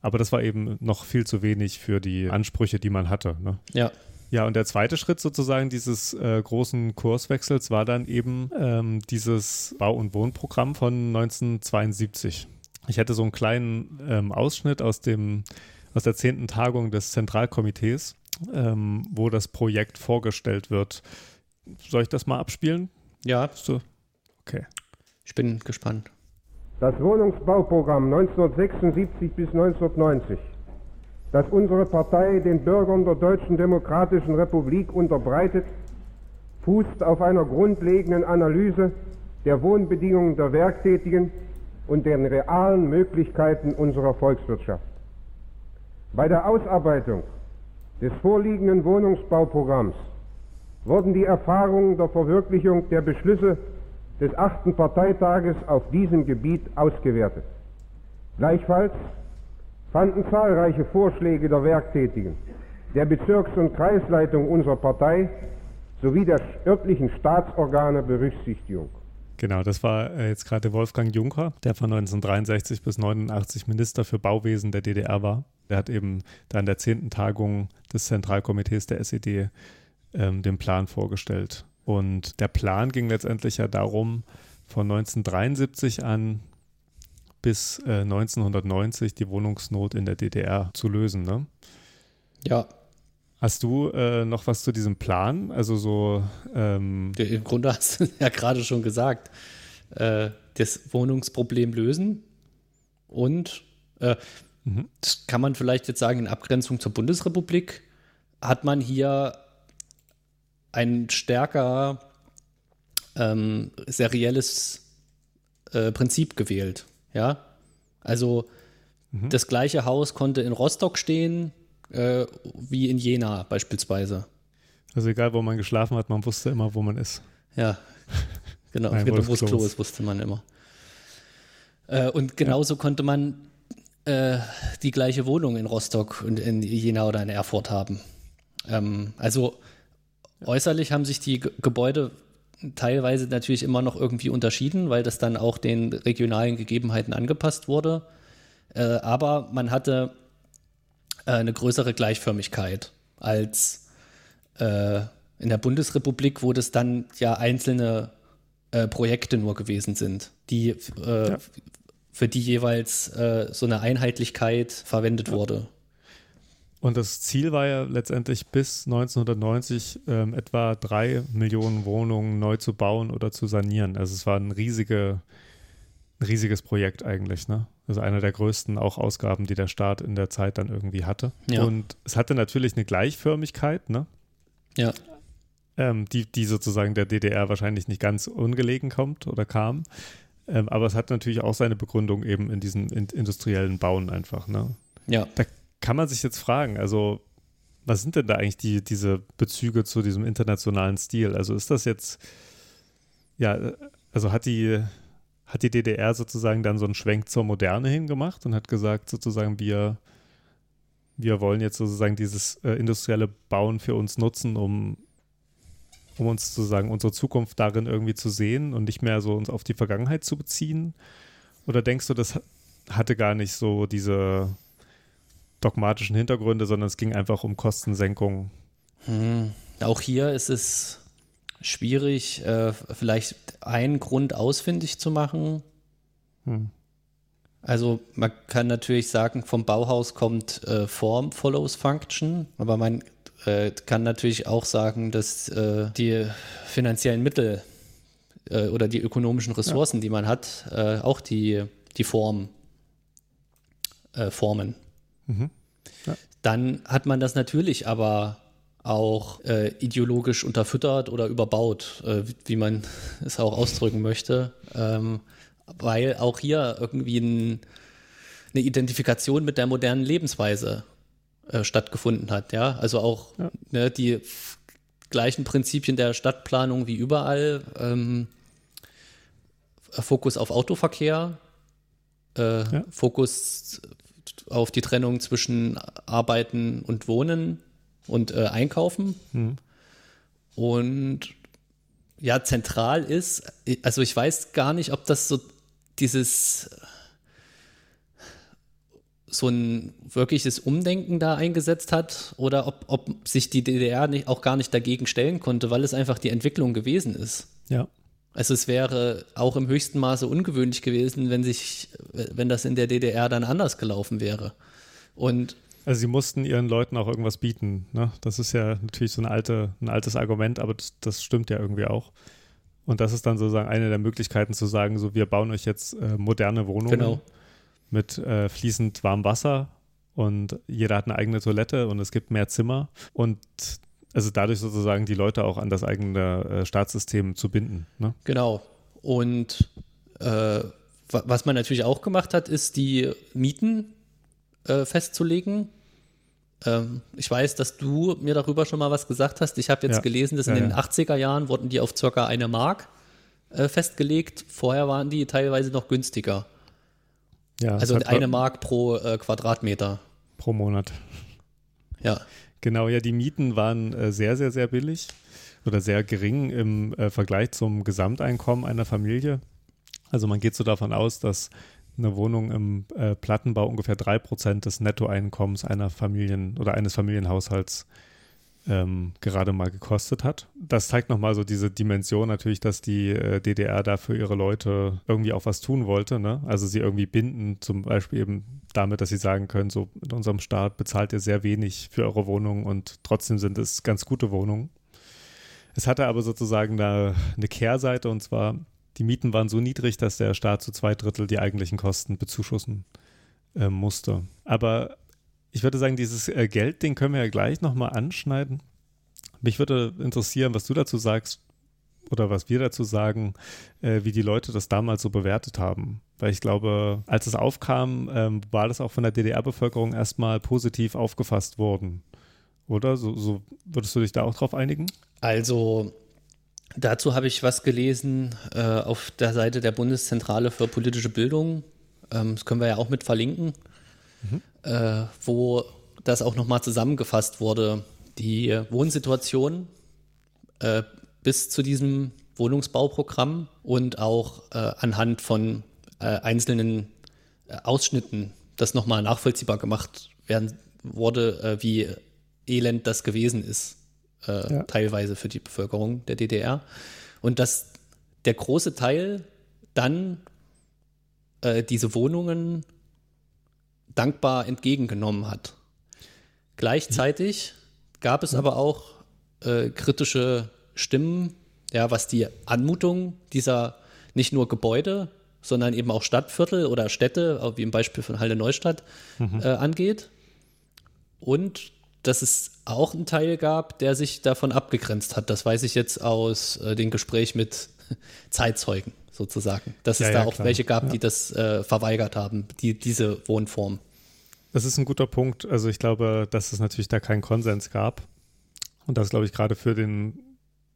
Aber das war eben noch viel zu wenig für die Ansprüche, die man hatte. Ne? Ja. Ja, und der zweite Schritt sozusagen dieses äh, großen Kurswechsels war dann eben ähm, dieses Bau- und Wohnprogramm von 1972. Ich hätte so einen kleinen ähm, Ausschnitt aus dem aus der zehnten Tagung des Zentralkomitees, ähm, wo das Projekt vorgestellt wird. Soll ich das mal abspielen? Ja, So. Okay. ich bin gespannt. Das Wohnungsbauprogramm 1976 bis 1990, das unsere Partei den Bürgern der Deutschen Demokratischen Republik unterbreitet, fußt auf einer grundlegenden Analyse der Wohnbedingungen der Werktätigen und den realen Möglichkeiten unserer Volkswirtschaft. Bei der Ausarbeitung des vorliegenden Wohnungsbauprogramms wurden die Erfahrungen der Verwirklichung der Beschlüsse des achten Parteitages auf diesem Gebiet ausgewertet. Gleichfalls fanden zahlreiche Vorschläge der Werktätigen, der Bezirks- und Kreisleitung unserer Partei sowie der örtlichen Staatsorgane Berücksichtigung. Genau, das war äh, jetzt gerade Wolfgang Juncker, der von 1963 bis 89 Minister für Bauwesen der DDR war. Der hat eben da in der zehnten Tagung des Zentralkomitees der SED ähm, den Plan vorgestellt. Und der Plan ging letztendlich ja darum, von 1973 an bis äh, 1990 die Wohnungsnot in der DDR zu lösen. Ne? Ja, Hast du äh, noch was zu diesem Plan? Also so ähm, im Grunde hast du ja gerade schon gesagt. Äh, das Wohnungsproblem lösen und äh, das kann man vielleicht jetzt sagen, in Abgrenzung zur Bundesrepublik hat man hier ein stärker ähm, serielles äh, Prinzip gewählt. Ja, also das gleiche Haus konnte in Rostock stehen äh, wie in Jena beispielsweise. also egal, wo man geschlafen hat, man wusste immer, wo man ist. Ja, genau. Nein, genau wo das Klo ist. wusste man immer. Äh, und genauso konnte man äh, die gleiche Wohnung in Rostock und in Jena oder in Erfurt haben. Ähm, also äußerlich haben sich die Ge Gebäude teilweise natürlich immer noch irgendwie unterschieden, weil das dann auch den regionalen Gegebenheiten angepasst wurde. Äh, aber man hatte äh, eine größere Gleichförmigkeit als äh, in der Bundesrepublik, wo das dann ja einzelne äh, Projekte nur gewesen sind, die äh, Ja. für die jeweils so eine Einheitlichkeit verwendet wurde. Und das Ziel war ja letztendlich bis 1990 ähm, etwa drei Millionen Wohnungen neu zu bauen oder zu sanieren. Also es war ein, riesige, ein riesiges Projekt eigentlich, ne? Also einer der größten auch Ausgaben, die der Staat in der Zeit dann irgendwie hatte. Ja. Und es hatte natürlich eine Gleichförmigkeit, ne? Ja, ähm, die, die sozusagen der DDR wahrscheinlich nicht ganz ungelegen kommt oder kam. Ähm, aber es hat natürlich auch seine Begründung eben in diesem in, industriellen Bauen einfach. Ne? ja. Da kann man sich jetzt fragen, also was sind denn da eigentlich die, diese Bezüge zu diesem internationalen Stil? Also ist das jetzt, ja, also hat die, hat die DDR sozusagen dann so einen Schwenk zur Moderne hingemacht und hat gesagt, sozusagen, wir, wir wollen jetzt sozusagen dieses äh, industrielle Bauen für uns nutzen, um, um uns sozusagen unsere Zukunft darin irgendwie zu sehen und nicht mehr so uns auf die Vergangenheit zu beziehen? Oder denkst du, das ha- hatte gar nicht so diese dogmatischen Hintergründe, sondern es ging einfach um Kostensenkung? Hm. Auch hier ist es schwierig, äh, vielleicht einen Grund ausfindig zu machen. Hm. Also man kann natürlich sagen, vom Bauhaus kommt äh, Form follows Function, aber man äh, kann natürlich auch sagen, dass äh, die finanziellen Mittel äh, oder die ökonomischen Ressourcen, die man hat, äh, auch die, die Form äh, formen. Mhm. Dann hat man das natürlich aber auch äh, ideologisch unterfüttert oder überbaut, äh, wie man es auch ausdrücken möchte, ähm, weil auch hier irgendwie ein, eine Identifikation mit der modernen Lebensweise äh, stattgefunden hat. Ja, also auch ne, die gleichen Prinzipien der Stadtplanung wie überall. Ähm, Fokus auf Autoverkehr, äh, Ja. Fokus auf die Trennung zwischen Arbeiten und Wohnen und äh, Einkaufen. Mhm. Und ja zentral ist. Also ich weiß gar nicht, ob das so dieses so ein wirkliches Umdenken da eingesetzt hat oder ob, ob sich die DDR nicht, auch gar nicht dagegen stellen konnte, weil es einfach die Entwicklung gewesen ist. Ja. Also es wäre auch im höchsten Maße ungewöhnlich gewesen, wenn sich, wenn das in der DDR dann anders gelaufen wäre. Und also sie mussten ihren Leuten auch irgendwas bieten. Ne? Das ist ja natürlich so eine alte, ein altes Argument, aber das, das, stimmt ja irgendwie auch. Und das ist dann sozusagen eine der Möglichkeiten zu sagen, so wir bauen euch jetzt äh, moderne Wohnungen genau. mit äh, fließend warmem Wasser und jeder hat eine eigene Toilette und es gibt mehr Zimmer und also dadurch sozusagen die Leute auch an das eigene äh, Staatssystem zu binden. Ne? Genau. Und äh, was man natürlich auch gemacht hat, ist die Mieten äh, festzulegen. Ähm, ich weiß, dass du mir darüber schon mal was gesagt hast. Ich habe jetzt Ja. gelesen, dass Ja, in den ja. 80er Jahren wurden die auf circa eine Mark äh, festgelegt. Vorher waren die teilweise noch günstiger. Ja, Also eine Mark pro äh, Quadratmeter. pro Monat. Ja. Genau, ja, die Mieten waren äh, sehr, sehr, sehr billig oder sehr gering im äh, Vergleich zum Gesamteinkommen einer Familie. Also man geht so davon aus, dass eine Wohnung im äh, Plattenbau ungefähr drei Prozent des Nettoeinkommens einer Familien oder eines Familienhaushalts ähm, gerade mal gekostet hat. Das zeigt nochmal so diese Dimension natürlich, dass die äh, DDR da für ihre Leute irgendwie auch was tun wollte. Ne? Also sie irgendwie binden, zum Beispiel eben damit, dass sie sagen können, so in unserem Staat bezahlt ihr sehr wenig für eure Wohnungen und trotzdem sind es ganz gute Wohnungen. Es hatte aber sozusagen da eine Kehrseite und zwar, die Mieten waren so niedrig, dass der Staat zu zwei Drittel die eigentlichen Kosten bezuschussen äh, musste. Aber ich würde sagen, dieses äh, Geldding können wir ja gleich nochmal anschneiden. Mich würde interessieren, was du dazu sagst oder was wir dazu sagen, äh, wie die Leute das damals so bewertet haben. Weil ich glaube, als es aufkam, ähm, war das auch von der DDR-Bevölkerung erstmal positiv aufgefasst worden. Oder? So, so würdest du dich da auch drauf einigen? Also dazu habe ich was gelesen äh, auf der Seite der Bundeszentrale für politische Bildung. Ähm, das können wir ja auch mit verlinken, äh, wo das auch nochmal zusammengefasst wurde. Die Wohnsituation äh, bis zu diesem Wohnungsbauprogramm und auch äh, anhand von äh, einzelnen äh, Ausschnitten das nochmal nachvollziehbar gemacht werden wurde, äh, wie elend das gewesen ist, Ja. teilweise für die Bevölkerung der DDR. Und dass der große Teil dann diese Wohnungen dankbar entgegengenommen hat. Gleichzeitig gab es aber auch äh, kritische Stimmen, ja, was die Anmutung dieser nicht nur Gebäude, sondern eben auch Stadtviertel oder Städte, wie im Beispiel von Halle Neustadt, äh, angeht. Und dass es auch einen Teil gab, der sich davon abgegrenzt hat. Das weiß ich jetzt aus äh, dem Gespräch mit Zeitzeugen sozusagen. Dass Ja, es ja, da auch klar. welche gab, Ja. die das äh, verweigert haben, die, diese Wohnform. Das ist ein guter Punkt. Also ich glaube, dass es natürlich da keinen Konsens gab. Und das glaube ich gerade für den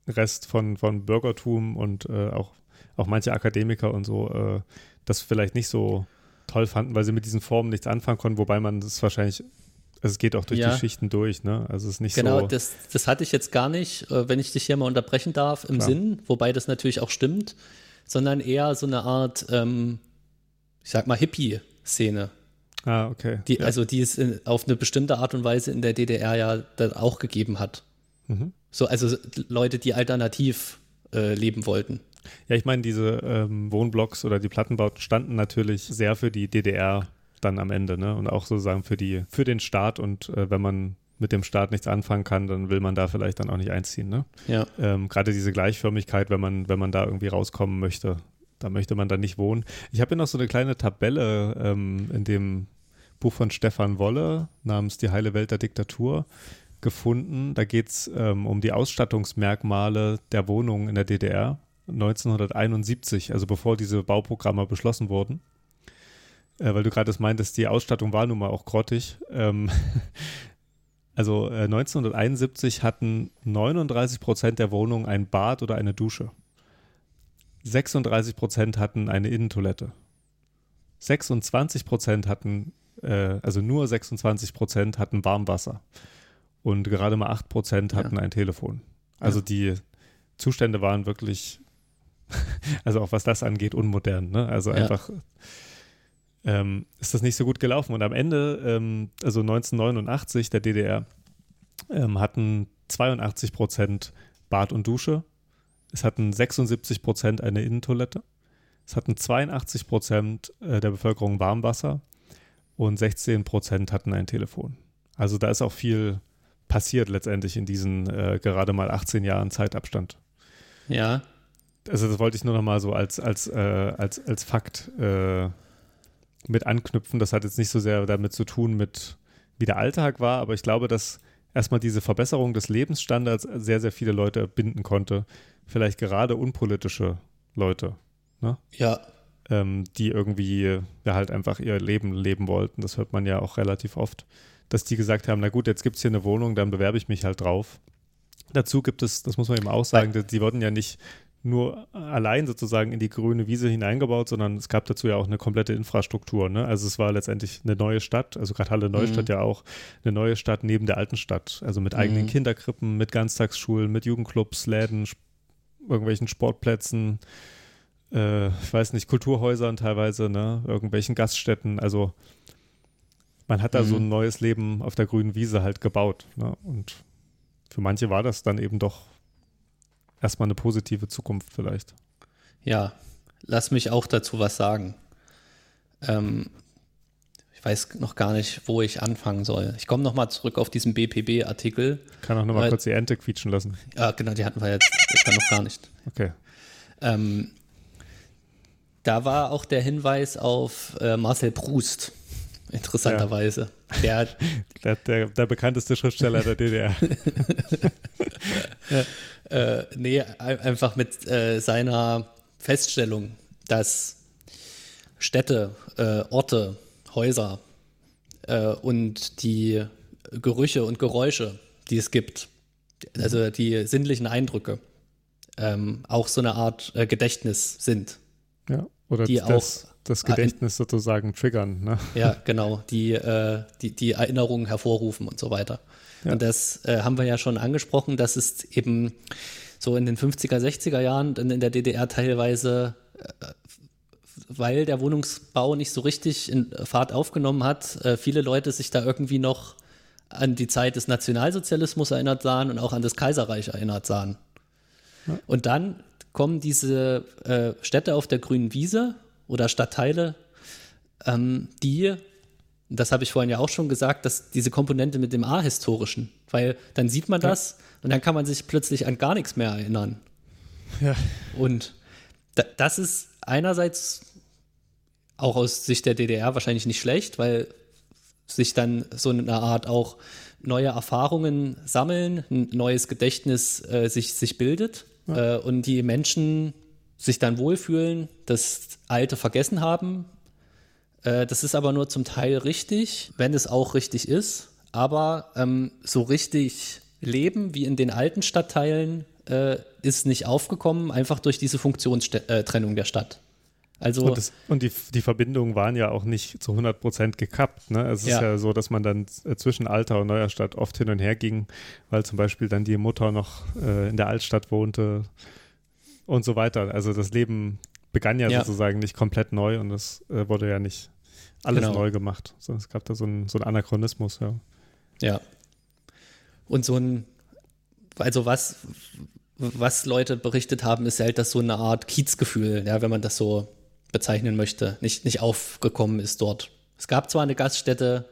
Rest von, von Bürgertum und äh, auch, auch manche Akademiker und so äh, das vielleicht nicht so toll fanden, weil sie mit diesen Formen nichts anfangen konnten, wobei man das wahrscheinlich, also es geht auch durch Ja. die Schichten durch, ne? Also es ist nicht Genau, so. das, das hatte ich jetzt gar nicht, äh, wenn ich dich hier mal unterbrechen darf, im Klar. Sinn, wobei das natürlich auch stimmt, sondern eher so eine Art, ähm, ich sag mal, Hippie-Szene. Ah, okay. Die, ja. Also die es in, auf eine bestimmte Art und Weise in der DDR ja dann auch gegeben hat. Mhm. So, also Leute, die alternativ äh, leben wollten. Ja, ich meine, diese ähm, Wohnblocks oder die Plattenbauten standen natürlich sehr für die DDR dann am Ende, ne? Und auch sozusagen für die, für den Staat und äh, wenn man mit dem Staat nichts anfangen kann, dann will man da vielleicht dann auch nicht einziehen, ne? Ja. Ähm, Gerade diese Gleichförmigkeit, wenn man, wenn man da irgendwie rauskommen möchte, da möchte man dann nicht wohnen. Ich habe hier noch so eine kleine Tabelle ähm, in dem Buch von Stefan Wolle namens Die heile Welt der Diktatur gefunden. Da geht es ähm, um die Ausstattungsmerkmale der Wohnungen in der DDR 1971, also bevor diese Bauprogramme beschlossen wurden. Äh, weil du gerade das meintest, die Ausstattung war nun mal auch grottig. Ähm, also äh, 1971 hatten 39 Prozent der Wohnungen ein Bad oder eine Dusche. 36 Prozent hatten eine Innentoilette. 26 Prozent hatten, äh, also nur 26 Prozent hatten Warmwasser. Und gerade mal 8 Prozent hatten ein Telefon. Also die, Zustände waren wirklich, also auch was das angeht, unmodern. Ne? Also Ja. einfach ähm, ist das nicht so gut gelaufen. Und am Ende, ähm, also 1989 der DDR, ähm, hatten 82 Prozent Bad und Dusche. Es hatten 76 Prozent eine Innentoilette. Es hatten 82 Prozent äh, der Bevölkerung Warmwasser und 16 Prozent hatten ein Telefon. Also da ist auch viel passiert letztendlich in diesen äh, gerade mal 18 Jahren Zeitabstand. Ja, Also das wollte ich nur noch mal so als, als, äh, als, als Fakt äh, mit anknüpfen. Das hat jetzt nicht so sehr damit zu tun mit, wie der Alltag war, aber ich glaube, dass erstmal diese Verbesserung des Lebensstandards sehr, sehr viele Leute binden konnte. Vielleicht gerade unpolitische Leute, ja, ähm, die irgendwie ja halt einfach ihr Leben leben wollten. Das hört man ja auch relativ oft, dass die gesagt haben, na gut, jetzt gibt es hier eine Wohnung, dann bewerbe ich mich halt drauf. Dazu gibt es, das muss man eben auch sagen, die, die wurden ja nicht nur allein sozusagen in die grüne Wiese hineingebaut, sondern es gab dazu ja auch eine komplette Infrastruktur. Ne? Also es war letztendlich eine neue Stadt, also gerade Halle Neustadt Mhm. ja auch eine neue Stadt neben der alten Stadt, also mit eigenen Mhm. Kinderkrippen, mit Ganztagsschulen, mit Jugendclubs, Läden, irgendwelchen Sportplätzen, äh, ich weiß nicht, Kulturhäusern teilweise, ne? irgendwelchen Gaststätten. Also man hat da Mhm. so ein neues Leben auf der grünen Wiese halt gebaut. Ne? Und für manche war das dann eben doch erstmal eine positive Zukunft vielleicht. ja. Lass mich auch dazu was sagen. Ähm, ich weiß noch gar nicht, wo ich anfangen soll. Ich komme nochmal zurück auf diesen BPB-Artikel. Kann auch nochmal kurz die Ente quietschen lassen. Ja, genau, die hatten wir jetzt dann noch gar nicht. Okay. Ähm, da war auch der Hinweis auf äh, Marcel Proust, interessanterweise. Der, Der, der, der bekannteste Schriftsteller der DDR. äh, nee, ein- einfach mit äh, seiner Feststellung, dass Städte, äh, Orte, Häuser äh, und die Gerüche und Geräusche, die es gibt, also die sinnlichen Eindrücke, ähm, auch so eine Art äh, Gedächtnis sind. Ja. Oder Die das, das Ah, Gedächtnis sozusagen triggern. Ne? Ja, genau, die, äh, die, die Erinnerungen hervorrufen und so weiter. Ja. Und das äh, haben wir ja schon angesprochen, dass es eben so in den 50er, 60er Jahren dann in der DDR teilweise, äh, weil der Wohnungsbau nicht so richtig in Fahrt aufgenommen hat, äh, viele Leute sich da irgendwie noch an die Zeit des Nationalsozialismus erinnert sahen und auch an das Kaiserreich erinnert sahen. Und dann kommen diese äh, Städte auf der grünen Wiese oder Stadtteile, ähm, die, das habe ich vorhin ja auch schon gesagt, dass diese Komponente mit dem A-Historischen, weil dann sieht man das und dann kann man sich plötzlich an gar nichts mehr erinnern. Ja. Und da, das ist einerseits auch aus Sicht der DDR wahrscheinlich nicht schlecht, weil sich dann so eine Art auch neue Erfahrungen sammeln, ein neues Gedächtnis äh, sich, sich bildet äh, und die Menschen sich dann wohlfühlen, das Alte vergessen haben. Äh, das ist aber nur zum Teil richtig, wenn es auch richtig ist. Aber ähm, so richtig leben wie in den alten Stadtteilen äh, ist nicht aufgekommen, einfach durch diese Funktionstrennung der Stadt. Also Und, das, und die, die Verbindungen waren ja auch nicht zu 100 Prozent gekappt. Ne? Es ist Ja. ja so, dass man dann äh, zwischen Alter und neuer Stadt oft hin und her ging, weil zum Beispiel dann die Mutter noch äh, in der Altstadt wohnte und so weiter. Also das Leben begann ja, Ja. sozusagen nicht komplett neu und es äh, wurde ja nicht alles Genau. neu gemacht, sondern es gab da so einen so Anachronismus. Ja. Ja. Und so ein, also was, was Leute berichtet haben, ist halt, dass so eine Art Kiezgefühl, ja, wenn man das so bezeichnen möchte, nicht, nicht aufgekommen ist dort. Es gab zwar eine Gaststätte,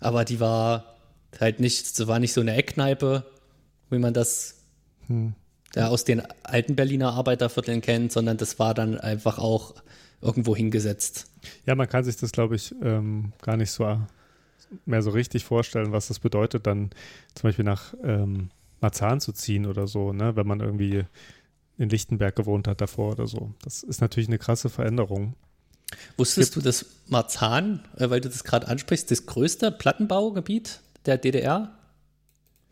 aber die war halt nicht, sie war nicht so eine Eckkneipe, wie man das ja, aus den alten Berliner Arbeitervierteln kennt, sondern das war dann einfach auch irgendwo hingesetzt. ja, man kann sich das, glaube ich, ähm, gar nicht so mehr so richtig vorstellen, was das bedeutet, dann zum Beispiel nach ähm, Marzahn zu ziehen oder so, ne? wenn man irgendwie in Lichtenberg gewohnt hat davor oder so. Das ist natürlich eine krasse Veränderung. Wusstest du, dass Marzahn, äh, weil du das gerade ansprichst, das größte Plattenbaugebiet der DDR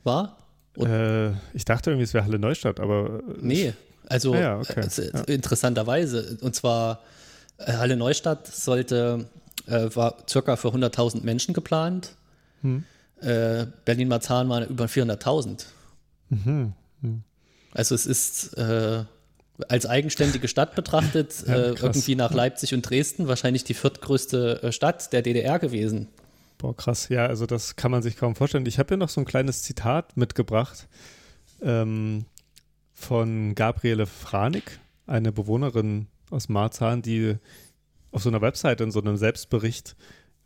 war? Äh, ich dachte irgendwie, es wäre Halle Neustadt, aber äh, Nee, also Ah ja, okay. äh, interessanterweise. Und zwar äh, Halle Neustadt sollte, äh, war circa für 100.000 Menschen geplant. Hm. Äh, Berlin-Marzahn waren über 400.000. Mhm. Hm. Also es ist als eigenständige Stadt betrachtet, Ja, irgendwie nach Leipzig und Dresden wahrscheinlich die viertgrößte Stadt der DDR gewesen. Boah, krass. Ja, also das kann man sich kaum vorstellen. Ich habe hier noch so ein kleines Zitat mitgebracht ähm, von Gabriele Franig, eine Bewohnerin aus Marzahn, die auf so einer Webseite in so einem Selbstbericht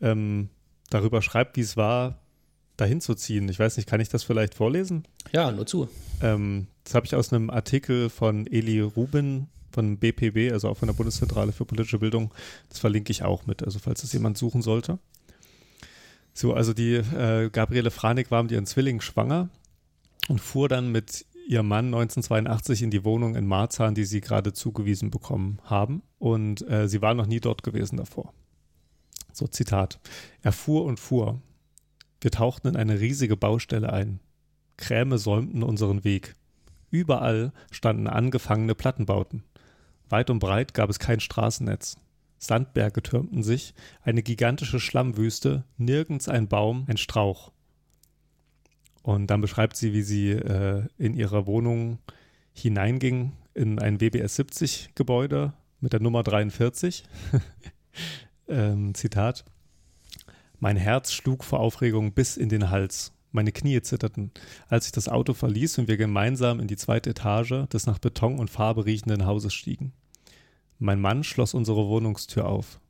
ähm, darüber schreibt, wie es war, dahin zu ziehen. Ich weiß nicht, kann ich das vielleicht vorlesen? Ja, nur zu. Ähm, das habe ich aus einem Artikel von Eli Rubin von BPB, also auch von der Bundeszentrale für politische Bildung. Das verlinke ich auch mit, also falls es jemand suchen sollte. So, also die äh, Gabriele Franig war mit ihren Zwillingen schwanger und fuhr dann mit ihrem Mann 1982 in die Wohnung in Marzahn, die sie gerade zugewiesen bekommen haben. Und äh, sie war noch nie dort gewesen davor. So, Zitat. Er fuhr und fuhr. Wir tauchten in eine riesige Baustelle ein. Kräme säumten unseren Weg. Überall standen angefangene Plattenbauten. Weit und breit gab es kein Straßennetz. Sandberge türmten sich, eine gigantische Schlammwüste, nirgends ein Baum, ein Strauch. Und dann beschreibt sie, wie sie äh, in ihrer Wohnung hineinging in ein WBS 70 Gebäude mit der Nummer 43. ähm, Zitat. Mein Herz schlug vor Aufregung bis in den Hals. Meine Knie zitterten, als ich das Auto verließ und wir gemeinsam in die zweite Etage des nach Beton und Farbe riechenden Hauses stiegen. Mein Mann schloss unsere Wohnungstür auf.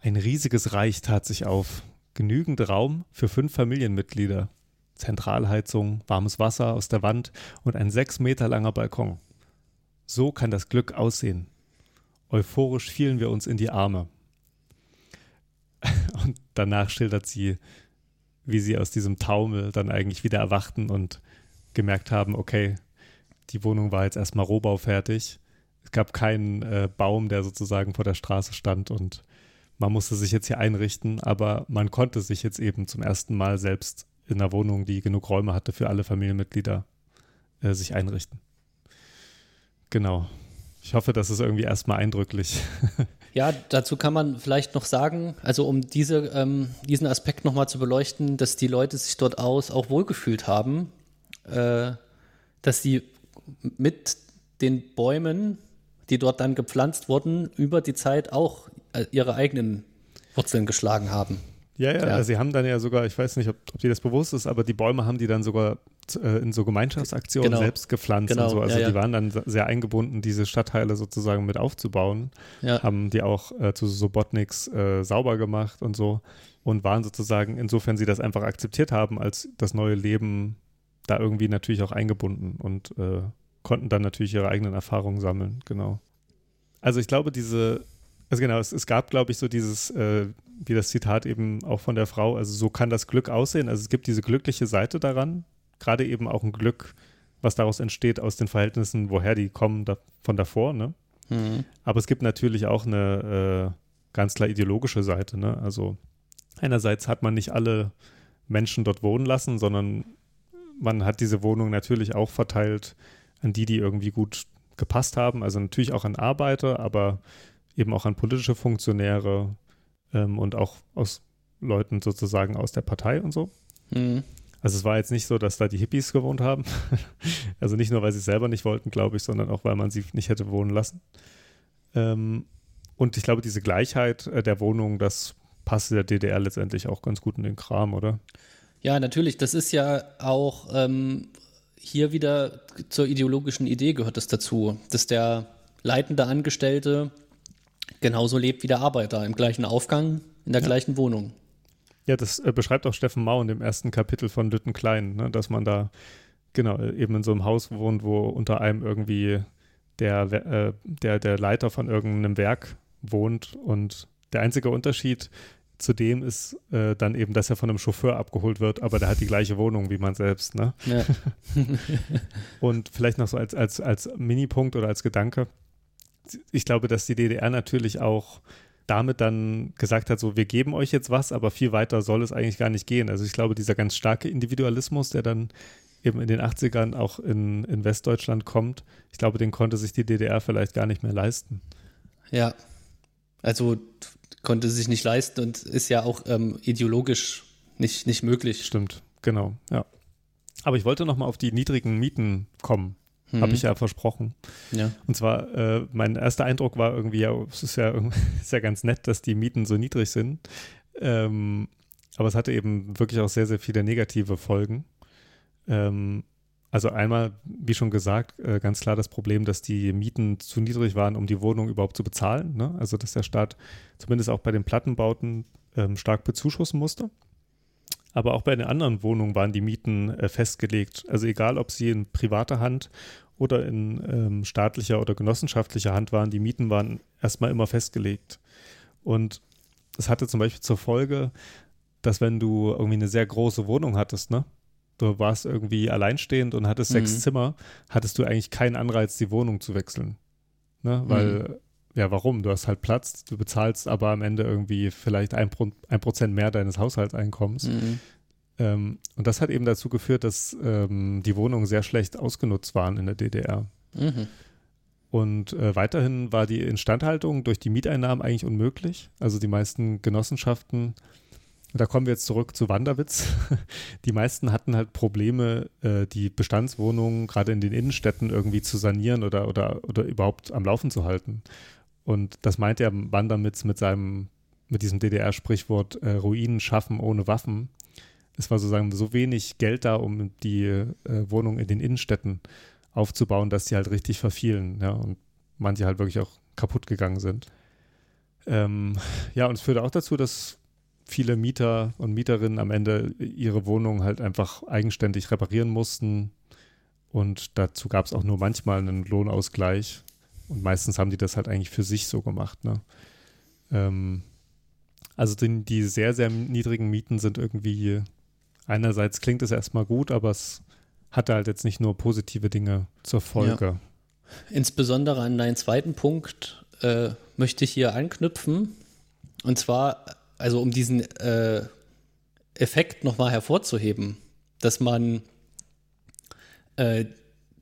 Ein riesiges Reich tat sich auf, genügend Raum für fünf Familienmitglieder. Zentralheizung, warmes Wasser aus der Wand und ein sechs Meter langer Balkon. So kann das Glück aussehen. Euphorisch fielen wir uns in die Arme. Und danach schildert sie, wie sie aus diesem Taumel dann eigentlich wieder erwachten und gemerkt haben, okay, die Wohnung war jetzt erstmal rohbaufertig. Es gab keinen äh, Baum, der sozusagen vor der Straße stand und man musste sich jetzt hier einrichten, aber man konnte sich jetzt eben zum ersten Mal selbst in einer Wohnung, die genug Räume hatte für alle Familienmitglieder, äh, sich einrichten. Genau. Ich hoffe, das ist irgendwie erstmal eindrücklich. Ja, dazu kann man vielleicht noch sagen, also um diese, ähm, diesen Aspekt nochmal zu beleuchten, dass die Leute sich dort aus auch wohlgefühlt haben, äh, dass sie mit den Bäumen, die dort dann gepflanzt wurden, über die Zeit auch äh, ihre eigenen Wurzeln geschlagen haben. Ja, ja, Ja. also sie haben dann ja sogar, ich weiß nicht, ob, ob dir das bewusst ist, aber die Bäume haben die dann sogar äh, in so Gemeinschaftsaktionen Genau. selbst gepflanzt Genau, und so. Also ja, ja. die waren dann sehr eingebunden, diese Stadtteile sozusagen mit aufzubauen. Ja. Haben die auch äh, zu Sobotniks äh, sauber gemacht und so und waren sozusagen, insofern sie das einfach akzeptiert haben, als das neue Leben da irgendwie natürlich auch eingebunden und äh, konnten dann natürlich ihre eigenen Erfahrungen sammeln, genau. Also ich glaube, diese, also genau, es, es gab, glaube ich, so dieses, äh, wie das Zitat eben auch von der Frau, also so kann das Glück aussehen. Also es gibt diese glückliche Seite daran, gerade eben auch ein Glück, was daraus entsteht aus den Verhältnissen, woher die kommen da, von davor, ne? Mhm. Aber es gibt natürlich auch eine äh, ganz klar ideologische Seite, ne? Also einerseits hat man nicht alle Menschen dort wohnen lassen, sondern man hat diese Wohnung natürlich auch verteilt an die, die irgendwie gut gepasst haben. Also natürlich auch an Arbeiter, aber eben auch an politische Funktionäre ähm, und auch aus Leuten sozusagen aus der Partei und so. Mhm. Also es war jetzt nicht so, dass da die Hippies gewohnt haben. also nicht nur, weil sie es selber nicht wollten, glaube ich, sondern auch, weil man sie nicht hätte wohnen lassen. Ähm, und ich glaube, diese Gleichheit äh, der Wohnung, das passte der DDR letztendlich auch ganz gut in den Kram, oder? Ja, natürlich. Das ist ja auch ähm, hier wieder zur ideologischen Idee gehört es dazu, dass der leitende Angestellte genauso lebt wie der Arbeiter im gleichen Aufgang, in der gleichen Wohnung. Ja, das äh, beschreibt auch Steffen Mau in dem ersten Kapitel von Lütten Klein, ne, dass man da genau eben in so einem Haus wohnt, wo unter einem irgendwie der, äh, der, der Leiter von irgendeinem Werk wohnt und der einzige Unterschied zu dem ist äh, dann eben, dass er von einem Chauffeur abgeholt wird, aber der hat die gleiche Wohnung wie man selbst, ne? Ja. Und vielleicht noch so als, als, als Minipunkt oder als Gedanke. Ich glaube, dass die DDR natürlich auch damit dann gesagt hat, so, wir geben euch jetzt was, aber viel weiter soll es eigentlich gar nicht gehen. Also ich glaube, dieser ganz starke Individualismus, der dann eben in den 80ern auch in, in Westdeutschland kommt, ich glaube, den konnte sich die DDR vielleicht gar nicht mehr leisten. ja. Also konnte sich nicht leisten und ist ja auch ähm, ideologisch nicht, nicht möglich. Stimmt, genau, ja. Aber ich wollte noch mal auf die niedrigen Mieten kommen. Habe ich ja versprochen. Ja. Und zwar, äh, mein erster Eindruck war irgendwie, ja, es ist ja, ist ja ganz nett, dass die Mieten so niedrig sind. Ähm, aber es hatte eben wirklich auch sehr, sehr viele negative Folgen. Ähm, also einmal, wie schon gesagt, äh, ganz klar das Problem, dass die Mieten zu niedrig waren, um die Wohnung überhaupt zu bezahlen. Ne? Also dass der Staat zumindest auch bei den Plattenbauten ähm, stark bezuschussen musste. Aber auch bei den anderen Wohnungen waren die Mieten äh, festgelegt. Also egal, ob sie in privater Hand oder in ähm, staatlicher oder genossenschaftlicher Hand waren, die Mieten waren erstmal immer festgelegt. Und es hatte zum Beispiel zur Folge, dass wenn du irgendwie eine sehr große Wohnung hattest, ne? Du warst irgendwie alleinstehend und hattest sechs Mhm. Zimmer, hattest du eigentlich keinen Anreiz, die Wohnung zu wechseln. Ne? Weil, ja, warum? Du hast halt Platz, du bezahlst aber am Ende irgendwie vielleicht ein, Pro ein Prozent mehr deines Haushaltseinkommens. Mhm. Ähm, und das hat eben dazu geführt, dass ähm, die Wohnungen sehr schlecht ausgenutzt waren in der DDR. Mhm. Und äh, weiterhin war die Instandhaltung durch die Mieteinnahmen eigentlich unmöglich. Also die meisten Genossenschaften, da kommen wir jetzt zurück zu Wanderwitz, die meisten hatten halt Probleme, äh, die Bestandswohnungen gerade in den Innenstädten irgendwie zu sanieren oder, oder, oder überhaupt am Laufen zu halten. Und das meint ja Wanderwitz mit seinem, mit diesem DDR-Sprichwort äh, Ruinen schaffen ohne Waffen. Es war sozusagen so wenig Geld da, um die äh, Wohnungen in den Innenstädten aufzubauen, dass die halt richtig verfielen, ja, und manche halt wirklich auch kaputt gegangen sind. Ähm, ja, und es führte auch dazu, dass viele Mieter und Mieterinnen am Ende ihre Wohnungen halt einfach eigenständig reparieren mussten. Und dazu gab es auch nur manchmal einen Lohnausgleich. Und meistens haben die das halt eigentlich für sich so gemacht. Ne? Ähm, also die, die sehr, sehr niedrigen Mieten sind irgendwie, einerseits klingt es erstmal gut, aber es hatte halt jetzt nicht nur positive Dinge zur Folge. Insbesondere an deinen zweiten Punkt äh, möchte ich hier anknüpfen. Und zwar, also um diesen äh, Effekt nochmal hervorzuheben, dass man äh,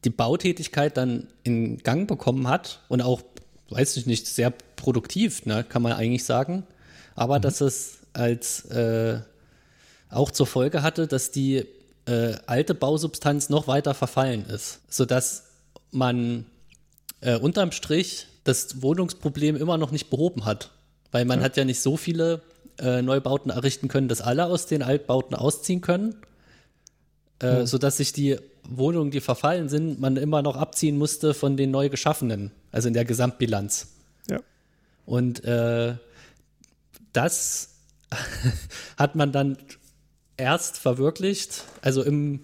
die Bautätigkeit dann in Gang bekommen hat und auch, weiß ich nicht, sehr produktiv, ne, kann man eigentlich sagen. Aber dass es als äh, auch zur Folge hatte, dass die äh, alte Bausubstanz noch weiter verfallen ist, sodass man äh, unterm Strich das Wohnungsproblem immer noch nicht behoben hat. Weil man hat ja nicht so viele äh, Neubauten errichten können, dass alle aus den Altbauten ausziehen können, äh, sodass sich die Wohnungen, die verfallen sind, man immer noch abziehen musste von den neu geschaffenen, also in der Gesamtbilanz. Ja. Und äh, das hat man dann erst verwirklicht, also im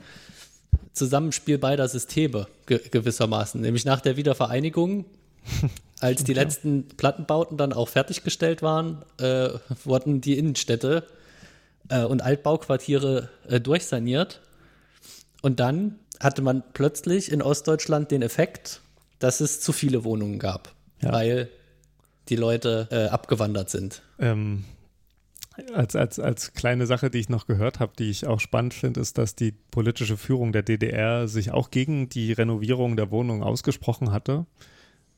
Zusammenspiel beider Systeme ge gewissermaßen, nämlich nach der Wiedervereinigung, als die letzten Plattenbauten dann auch fertiggestellt waren, äh, wurden die Innenstädte äh, und Altbauquartiere äh, durchsaniert. Und dann hatte man plötzlich in Ostdeutschland den Effekt, dass es zu viele Wohnungen gab, Ja. weil die Leute äh, abgewandert sind. Ähm, als, als, als kleine Sache, die ich noch gehört habe, die ich auch spannend finde, ist, dass die politische Führung der DDR sich auch gegen die Renovierung der Wohnungen ausgesprochen hatte,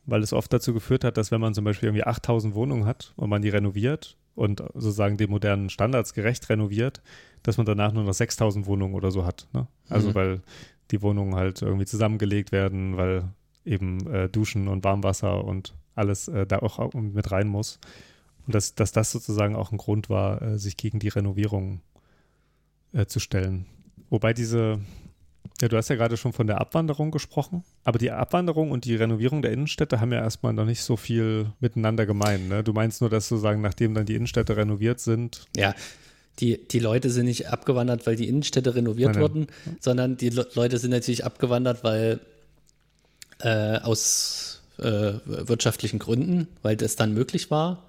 weil es oft dazu geführt hat, dass wenn man zum Beispiel irgendwie 8000 Wohnungen hat und man die renoviert und sozusagen den modernen Standards gerecht renoviert, dass man danach nur noch 6000 Wohnungen oder so hat. Ne? Also Mhm. weil die Wohnungen halt irgendwie zusammengelegt werden, weil eben äh, Duschen und Warmwasser und alles äh, da auch mit rein muss. Und dass, dass das sozusagen auch ein Grund war, äh, sich gegen die Renovierung äh, zu stellen. Wobei diese, ja, du hast ja gerade schon von der Abwanderung gesprochen, aber die Abwanderung und die Renovierung der Innenstädte haben ja erstmal noch nicht so viel miteinander gemein. Ne? Du meinst nur, dass sozusagen, nachdem dann die Innenstädte renoviert sind, Ja, die, die Leute sind nicht abgewandert, weil die Innenstädte renoviert Nein, nein. wurden, sondern die Le Leute sind natürlich abgewandert, weil äh, aus äh, wirtschaftlichen Gründen, weil das dann möglich war.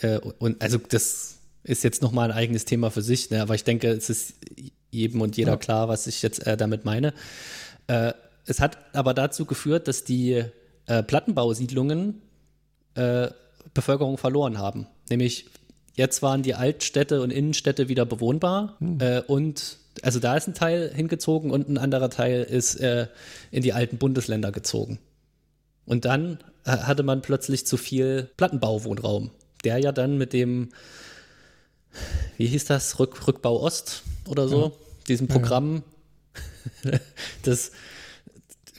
Äh, und also das ist jetzt nochmal ein eigenes Thema für sich, ne? aber ich denke, es ist jedem und jeder Ja. klar, was ich jetzt äh, damit meine. Äh, es hat aber dazu geführt, dass die äh, Plattenbausiedlungen äh, Bevölkerung verloren haben. Nämlich jetzt waren die Altstädte und Innenstädte wieder bewohnbar äh, und also da ist ein Teil hingezogen und ein anderer Teil ist äh, in die alten Bundesländer gezogen. Und dann hatte man plötzlich zu viel Plattenbauwohnraum, der ja dann mit dem, wie hieß das, Rück, Rückbau Ost oder so, diesem Programm, das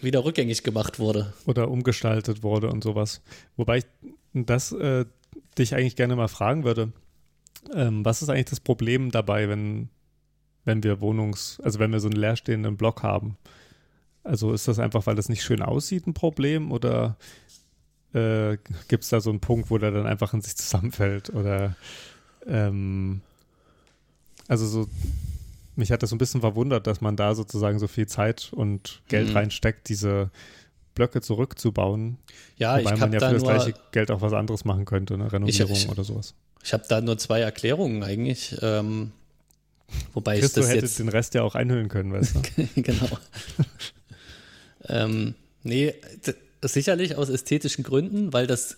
wieder rückgängig gemacht wurde. Oder umgestaltet wurde und sowas. Wobei ich das äh, dich eigentlich gerne mal fragen würde. Ähm, was ist eigentlich das Problem dabei, wenn, wenn wir Wohnungs-, also wenn wir so einen leerstehenden Block haben? Also ist das einfach, weil das nicht schön aussieht, ein Problem oder äh, gibt es da so einen Punkt, wo der dann einfach in sich zusammenfällt? Oder ähm, also so, mich hat das so ein bisschen verwundert, dass man da sozusagen so viel Zeit und Geld Mhm. reinsteckt, diese Blöcke zurückzubauen. Ja, Wobei ich man ja da für das gleiche Geld auch was anderes machen könnte, ne? Renovierung ich- oder sowas. ich habe da nur zwei Erklärungen eigentlich. Ähm, wobei ich Christo das hätte jetzt den Rest ja auch einhüllen können, weißt du? genau. ähm, nee, sicherlich aus ästhetischen Gründen, weil das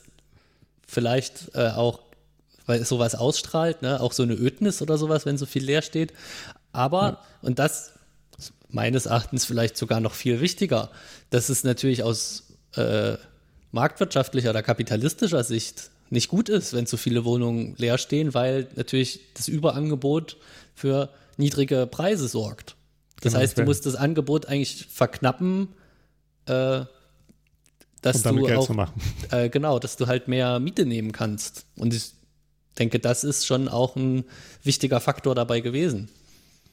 vielleicht äh, auch, weil sowas ausstrahlt, ne? auch so eine Ödnis oder sowas, wenn so viel leer steht. Aber, und das ist meines Erachtens vielleicht sogar noch viel wichtiger, dass es natürlich aus äh, marktwirtschaftlicher oder kapitalistischer Sicht nicht gut ist, wenn so viele Wohnungen leer stehen, weil natürlich das Überangebot für niedrige Preise sorgt. Das Genau, heißt, du musst das Angebot eigentlich verknappen, äh, dass um damit du Geld auch zu äh, genau, dass du halt mehr Miete nehmen kannst. Und ich denke, das ist schon auch ein wichtiger Faktor dabei gewesen.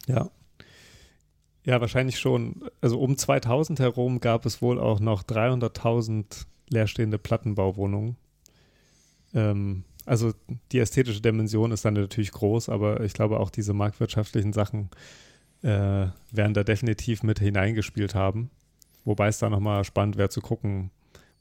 Ja. Ja, wahrscheinlich schon. Also um 2000 herum gab es wohl auch noch 300.000 leerstehende Plattenbauwohnungen. Ähm, also die ästhetische Dimension ist dann natürlich groß, aber ich glaube auch diese marktwirtschaftlichen Sachen äh, werden da definitiv mit hineingespielt haben. Wobei es da nochmal spannend wäre zu gucken,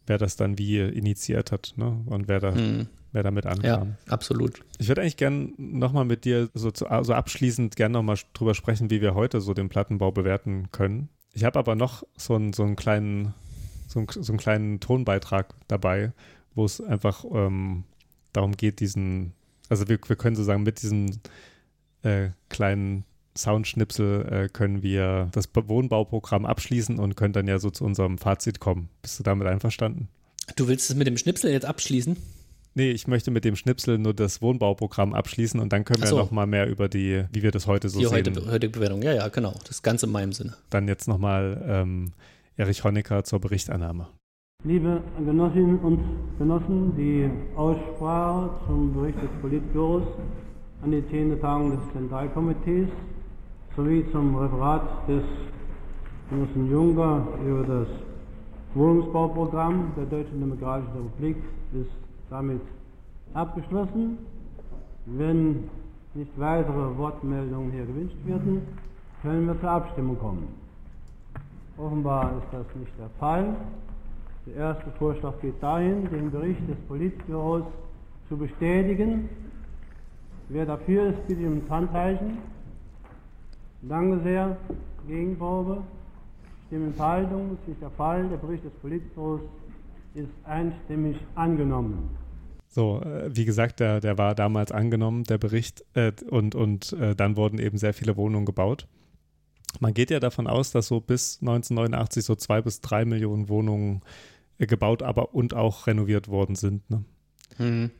wer das dann wie initiiert hat ne? und wer, da, Hm. Wer damit ankam. Ja, absolut. Ich würde eigentlich gern nochmal mit dir so, zu, so abschließend gern nochmal drüber sprechen, wie wir heute so den Plattenbau bewerten können. Ich habe aber noch so einen, so einen kleinen, so einen, so einen kleinen Tonbeitrag dabei, wo es einfach ähm, darum geht, diesen, also wir, wir können sozusagen mit diesem äh, kleinen Soundschnipsel äh, können wir das Wohnbauprogramm abschließen und können dann ja so zu unserem Fazit kommen. Bist du damit einverstanden? Du willst es mit dem Schnipsel jetzt abschließen? Nee, ich möchte mit dem Schnipsel nur das Wohnbauprogramm abschließen und dann können wir so. noch mal mehr über die, wie wir das heute so Die sehen. heute, heutige Bewertung. Ja, ja, genau. Das ist ganz in meinem Sinne. Dann jetzt noch mal ähm, Erich Honecker zur Berichtannahme. Liebe Genossinnen und Genossen, die Aussprache zum Bericht des Politbüros an die 10. Tagung des Zentralkomitees sowie zum Referat des Genossen Juncker über das Wohnungsbauprogramm der Deutschen Demokratischen Republik ist damit abgeschlossen. Wenn nicht weitere Wortmeldungen hier gewünscht werden, können wir zur Abstimmung kommen. Offenbar ist das nicht der Fall. Der erste Vorschlag geht dahin, den Bericht des Politbüros zu bestätigen. Wer dafür ist, bitte um das Handzeichen. Danke sehr. Gegenprobe. Stimmenthaltung ist nicht der Fall. Der Bericht des Politbüros ist einstimmig angenommen. So, äh, wie gesagt, der, der war damals angenommen, der Bericht, äh, und, und äh, dann wurden eben sehr viele Wohnungen gebaut. Man geht ja davon aus, dass so bis 1989 so zwei bis drei Millionen Wohnungen äh, gebaut, aber und auch renoviert worden sind. Ne? Hm.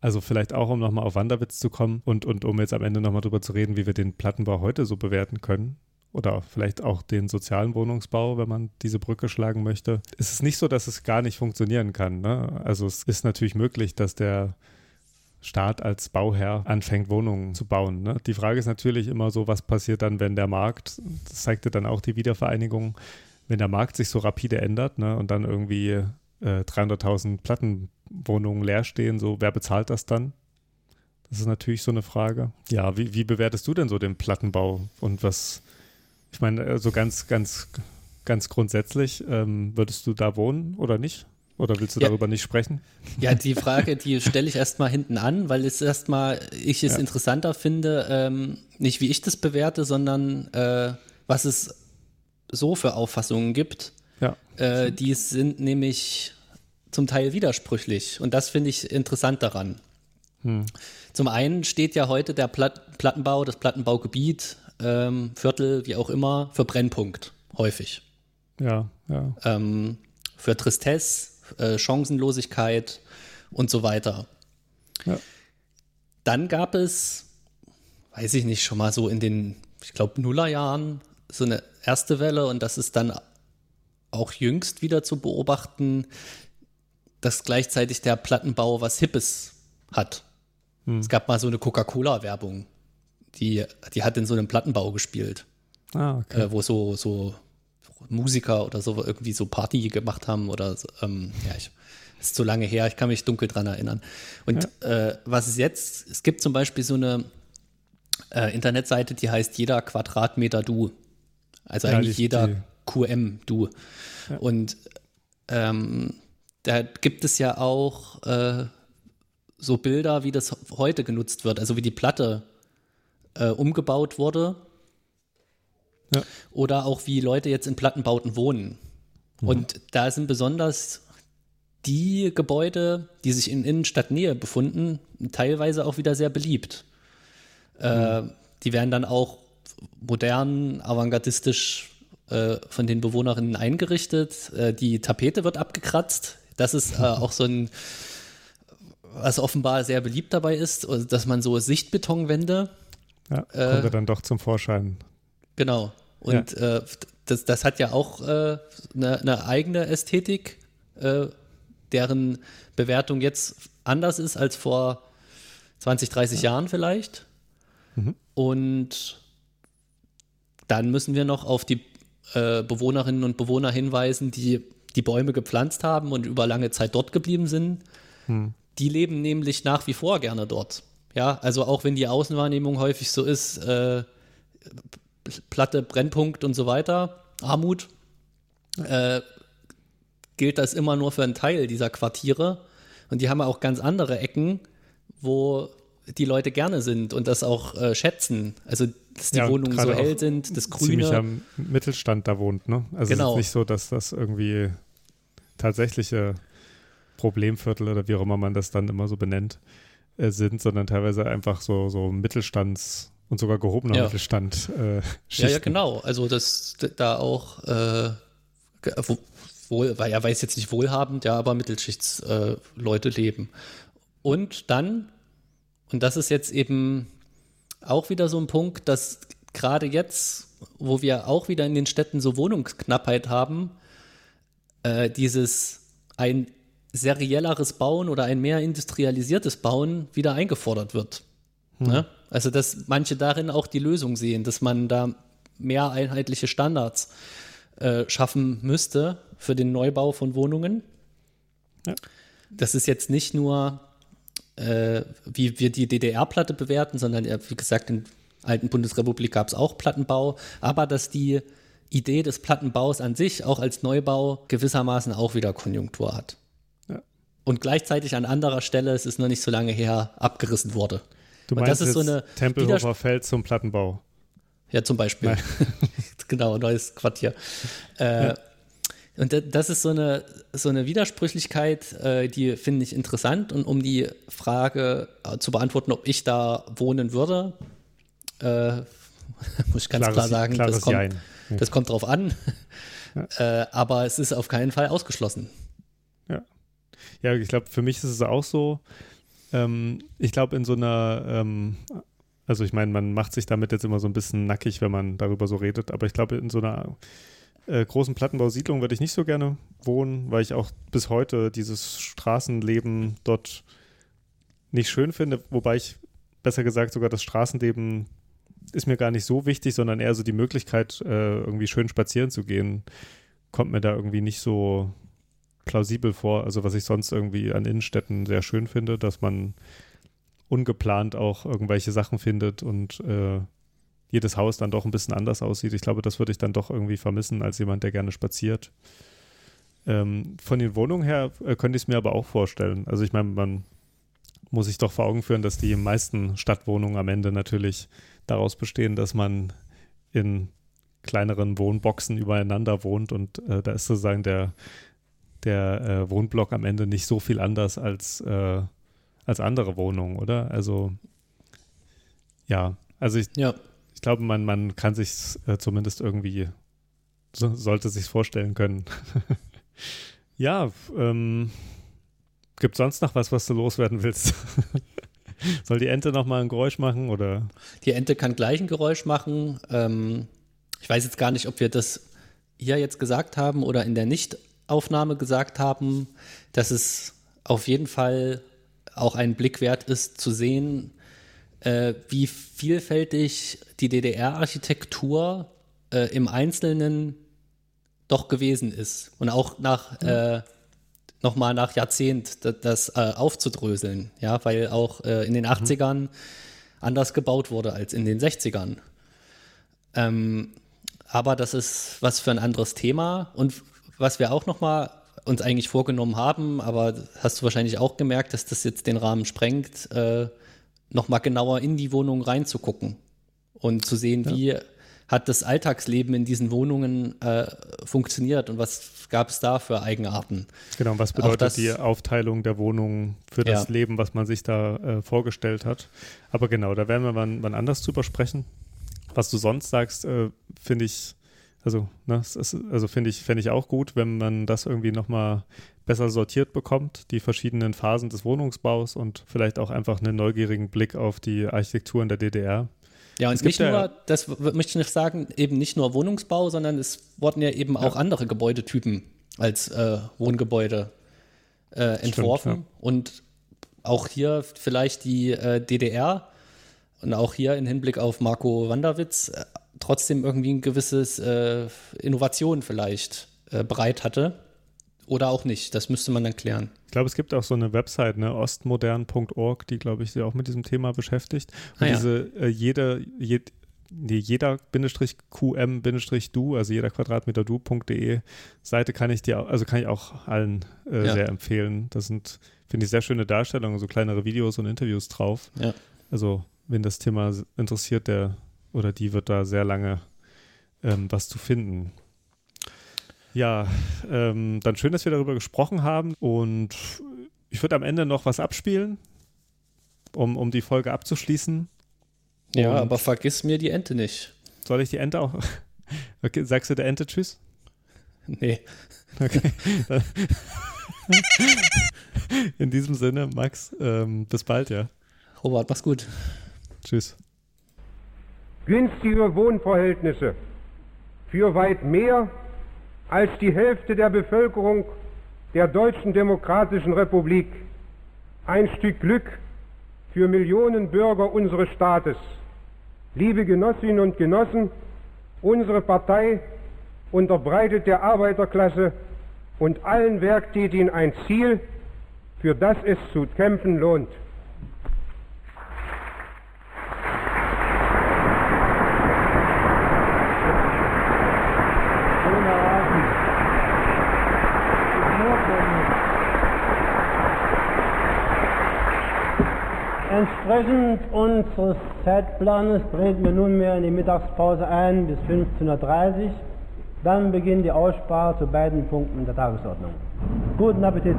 Also vielleicht auch, um nochmal auf Wanderwitz zu kommen und, und um jetzt am Ende nochmal drüber zu reden, wie wir den Plattenbau heute so bewerten können. Oder vielleicht auch den sozialen Wohnungsbau, wenn man diese Brücke schlagen möchte. Es ist nicht so, dass es gar nicht funktionieren kann. Ne? Also es ist natürlich möglich, dass der Staat als Bauherr anfängt, Wohnungen zu bauen. Ne? Die Frage ist natürlich immer so, was passiert dann, wenn der Markt, das zeigte dann auch die Wiedervereinigung, wenn der Markt sich so rapide ändert ne? und dann irgendwie äh, 300.000 Plattenwohnungen leer stehen, so wer bezahlt das dann? Das ist natürlich so eine Frage. Ja, wie, wie bewertest du denn so den Plattenbau und was, ich meine, äh, so ganz, ganz, ganz grundsätzlich, ähm, würdest du da wohnen oder nicht? Oder willst du Ja. darüber nicht sprechen? Ja, die Frage, die stelle ich erstmal hinten an, weil es erstmal ich es Ja. interessanter finde, ähm, nicht wie ich das bewerte, sondern äh, was es so für Auffassungen gibt. Ja. Äh, die sind nämlich zum Teil widersprüchlich. Und das finde ich interessant daran. Hm. Zum einen steht ja heute der Platt Plattenbau, das Plattenbaugebiet, ähm, Viertel, wie auch immer, für Brennpunkt, häufig. Ja, ja. Ähm, für Tristesse, äh, Chancenlosigkeit und so weiter. Ja. Dann gab es, weiß ich nicht, schon mal so in den, ich glaube, Nullerjahren so eine erste Welle und das ist dann auch jüngst wieder zu beobachten, dass gleichzeitig der Plattenbau was Hippes hat. Hm. Es gab mal so eine Coca-Cola-Werbung, die, die hat in so einem Plattenbau gespielt, Ah, okay. äh, wo so, so Musiker oder so irgendwie so Party gemacht haben oder so, ähm, ja, ich, ist zu lange her, ich kann mich dunkel dran erinnern. Und äh, was es jetzt, es gibt zum Beispiel so eine äh, Internetseite, die heißt jeder Quadratmeter du. Also Ja, eigentlich jeder QM du. Und ähm, da gibt es ja auch äh, so Bilder, wie das heute genutzt wird, also wie die Platte äh, umgebaut wurde. Ja. Oder auch wie Leute jetzt in Plattenbauten wohnen. Und da sind besonders die Gebäude, die sich in Innenstadtnähe befunden, teilweise auch wieder sehr beliebt. Äh, die werden dann auch modern, avantgardistisch äh, von den Bewohnerinnen eingerichtet. Äh, die Tapete wird abgekratzt. Das ist äh, auch so ein, was offenbar sehr beliebt dabei ist, dass man so Sichtbetonwände ja, äh, kommt er dann doch zum Vorschein. Genau. Und äh, das, das hat ja auch äh, eine, eine eigene Ästhetik, äh, deren Bewertung jetzt anders ist als vor 20, 30 Jahren vielleicht. Und dann müssen wir noch auf die äh, Bewohnerinnen und Bewohner hinweisen, die die Bäume gepflanzt haben und über lange Zeit dort geblieben sind. Die leben nämlich nach wie vor gerne dort. Ja, also auch wenn die Außenwahrnehmung häufig so ist, äh, Platte, Brennpunkt und so weiter, Armut, äh, gilt das immer nur für einen Teil dieser Quartiere. Und die haben auch ganz andere Ecken, wo die Leute gerne sind und das auch äh, schätzen. Also, dass die Ja, Wohnungen so hell sind, das Ziemlich Grüne. am Mittelstand da wohnt, ne? Also Genau. es ist nicht so, dass das irgendwie tatsächliche Problemviertel oder wie auch immer man das dann immer so benennt, sind, sondern teilweise einfach so, so Mittelstands- und sogar gehobener Ja. Mittelstand äh, Ja, ja, genau. Also, dass d- da auch äh, wohl, weil er weiß jetzt nicht wohlhabend, ja, aber Mittelschichts-Leute äh, Leute leben. Und dann, und das ist jetzt eben auch wieder so ein Punkt, dass gerade jetzt, wo wir auch wieder in den Städten so Wohnungsknappheit haben, äh, dieses ein serielleres Bauen oder ein mehr industrialisiertes Bauen wieder eingefordert wird. Ne? Also, dass manche darin auch die Lösung sehen, dass man da mehr einheitliche Standards äh, schaffen müsste für den Neubau von Wohnungen. Ja. Das ist jetzt nicht nur, äh, wie wir die DDR-Platte bewerten, sondern wie gesagt, in der alten Bundesrepublik gab es auch Plattenbau, aber dass die Idee des Plattenbaus an sich auch als Neubau gewissermaßen auch wieder Konjunktur hat. Ja. Und gleichzeitig an anderer Stelle, es ist noch nicht so lange her, abgerissen wurde. Du Und meinst das ist so eine Tempelhofer Feld zum Plattenbau. Ja, zum Beispiel. genau, neues Quartier. Äh, Und da- das ist so eine, so eine Widersprüchlichkeit, äh, die finde ich interessant. Und um die Frage äh, zu beantworten, ob ich da wohnen würde, äh, muss ich ganz Klares- klar sagen, das kommt. Ja. das kommt drauf an. Äh, aber es ist auf keinen Fall ausgeschlossen. Ja. Ich glaube, für mich ist es auch so. Ähm, ich glaube, in so einer, ähm, also ich meine, man macht sich damit jetzt immer so ein bisschen nackig, wenn man darüber so redet, aber ich glaube, in so einer äh, großen Plattenbausiedlung würde ich nicht so gerne wohnen, weil ich auch bis heute dieses Straßenleben dort nicht schön finde, wobei ich besser gesagt sogar das Straßenleben ist mir gar nicht so wichtig, sondern eher so die Möglichkeit, äh, irgendwie schön spazieren zu gehen, kommt mir da irgendwie nicht so plausibel vor. Also was ich sonst irgendwie an Innenstädten sehr schön finde, dass man ungeplant auch irgendwelche Sachen findet und äh, jedes Haus dann doch ein bisschen anders aussieht. Ich glaube, das würde ich dann doch irgendwie vermissen als jemand, der gerne spaziert. Ähm, von den Wohnungen her äh, könnte ich es mir aber auch vorstellen. Also ich meine, man muss sich doch vor Augen führen, dass die meisten Stadtwohnungen am Ende natürlich daraus bestehen, dass man in kleineren Wohnboxen übereinander wohnt und äh, da ist sozusagen der, der äh, Wohnblock am Ende nicht so viel anders als, äh, als andere Wohnungen, oder? Also ja, also ich, Ja. ich glaube, man, man kann sich äh, zumindest irgendwie, so, sollte sich vorstellen können. ja, ähm, gibt sonst noch was, was du loswerden willst? Soll die Ente noch mal ein Geräusch machen oder? Die Ente kann gleich ein Geräusch machen. Ähm, ich weiß jetzt gar nicht, ob wir das hier jetzt gesagt haben oder in der Nichtaufnahme gesagt haben, dass es auf jeden Fall auch ein Blick wert ist, zu sehen, äh, wie vielfältig die DDR-Architektur äh, im Einzelnen doch gewesen ist. Und auch nach äh, nochmal nach Jahrzehnt das, das äh, aufzudröseln, ja, weil auch äh, in den 80ern mhm. anders gebaut wurde als in den 60ern. Ähm, aber das ist was für ein anderes Thema und was wir auch nochmal uns eigentlich vorgenommen haben, aber hast du wahrscheinlich auch gemerkt, dass das jetzt den Rahmen sprengt, äh, nochmal genauer in die Wohnung reinzugucken und zu sehen, ja. wie hat das Alltagsleben in diesen Wohnungen äh, funktioniert und was gab es da für Eigenarten? Genau, was bedeutet das, die Aufteilung der Wohnungen für das ja. Leben, was man sich da äh, vorgestellt hat? Aber genau, da werden wir wann, wann anders drüber sprechen. Was du sonst sagst, äh, finde ich, also, ne, ist, also finde ich, fände ich auch gut, wenn man das irgendwie nochmal besser sortiert bekommt, die verschiedenen Phasen des Wohnungsbaus und vielleicht auch einfach einen neugierigen Blick auf die Architektur in der DDR. Ja, und es nicht nur, ja, das möchte ich nicht sagen, eben nicht nur Wohnungsbau, sondern es wurden ja eben auch andere Gebäudetypen als äh, Wohngebäude äh, entworfen. Stimmt, ja. Und auch hier vielleicht die äh, DDR und auch hier in Hinblick auf Marco Wanderwitz äh, trotzdem irgendwie ein gewisses äh, Innovation vielleicht äh, bereit hatte. Oder auch nicht, das müsste man dann klären. Ich glaube, es gibt auch so eine Website, ne, ostmodern.org, die, glaube ich, sich auch mit diesem Thema beschäftigt. Und ah, ja. diese äh, jede, jed, nee, jeder Bindestrich QM Bindestrich du, also jeder Quadratmeter du.de Seite kann ich dir, also kann ich auch allen äh, ja. sehr empfehlen. Das sind, finde ich, sehr schöne Darstellungen, so kleinere Videos und Interviews drauf. Ja. Also, wenn das Thema interessiert, der oder die wird da sehr lange ähm, was zu finden. Ja, ähm, dann schön, dass wir darüber gesprochen haben und ich würde am Ende noch was abspielen, um, um die Folge abzuschließen. Ja, und aber vergiss mir die Ente nicht. Soll ich die Ente auch? Okay, sagst du der Ente Tschüss? Nee. Okay. In diesem Sinne, Max, ähm, bis bald, ja. Robert, mach's gut. Tschüss. Günstige Wohnverhältnisse für weit mehr als die Hälfte der Bevölkerung der Deutschen Demokratischen Republik. Ein Stück Glück für Millionen Bürger unseres Staates. Liebe Genossinnen und Genossen, unsere Partei unterbreitet der Arbeiterklasse und allen Werktätigen ein Ziel, für das es zu kämpfen lohnt. Entsprechend unseres Zeitplanes treten wir nunmehr in die Mittagspause ein bis 15.30 Uhr. Dann beginnt die Aussprache zu beiden Punkten der Tagesordnung. Guten Appetit!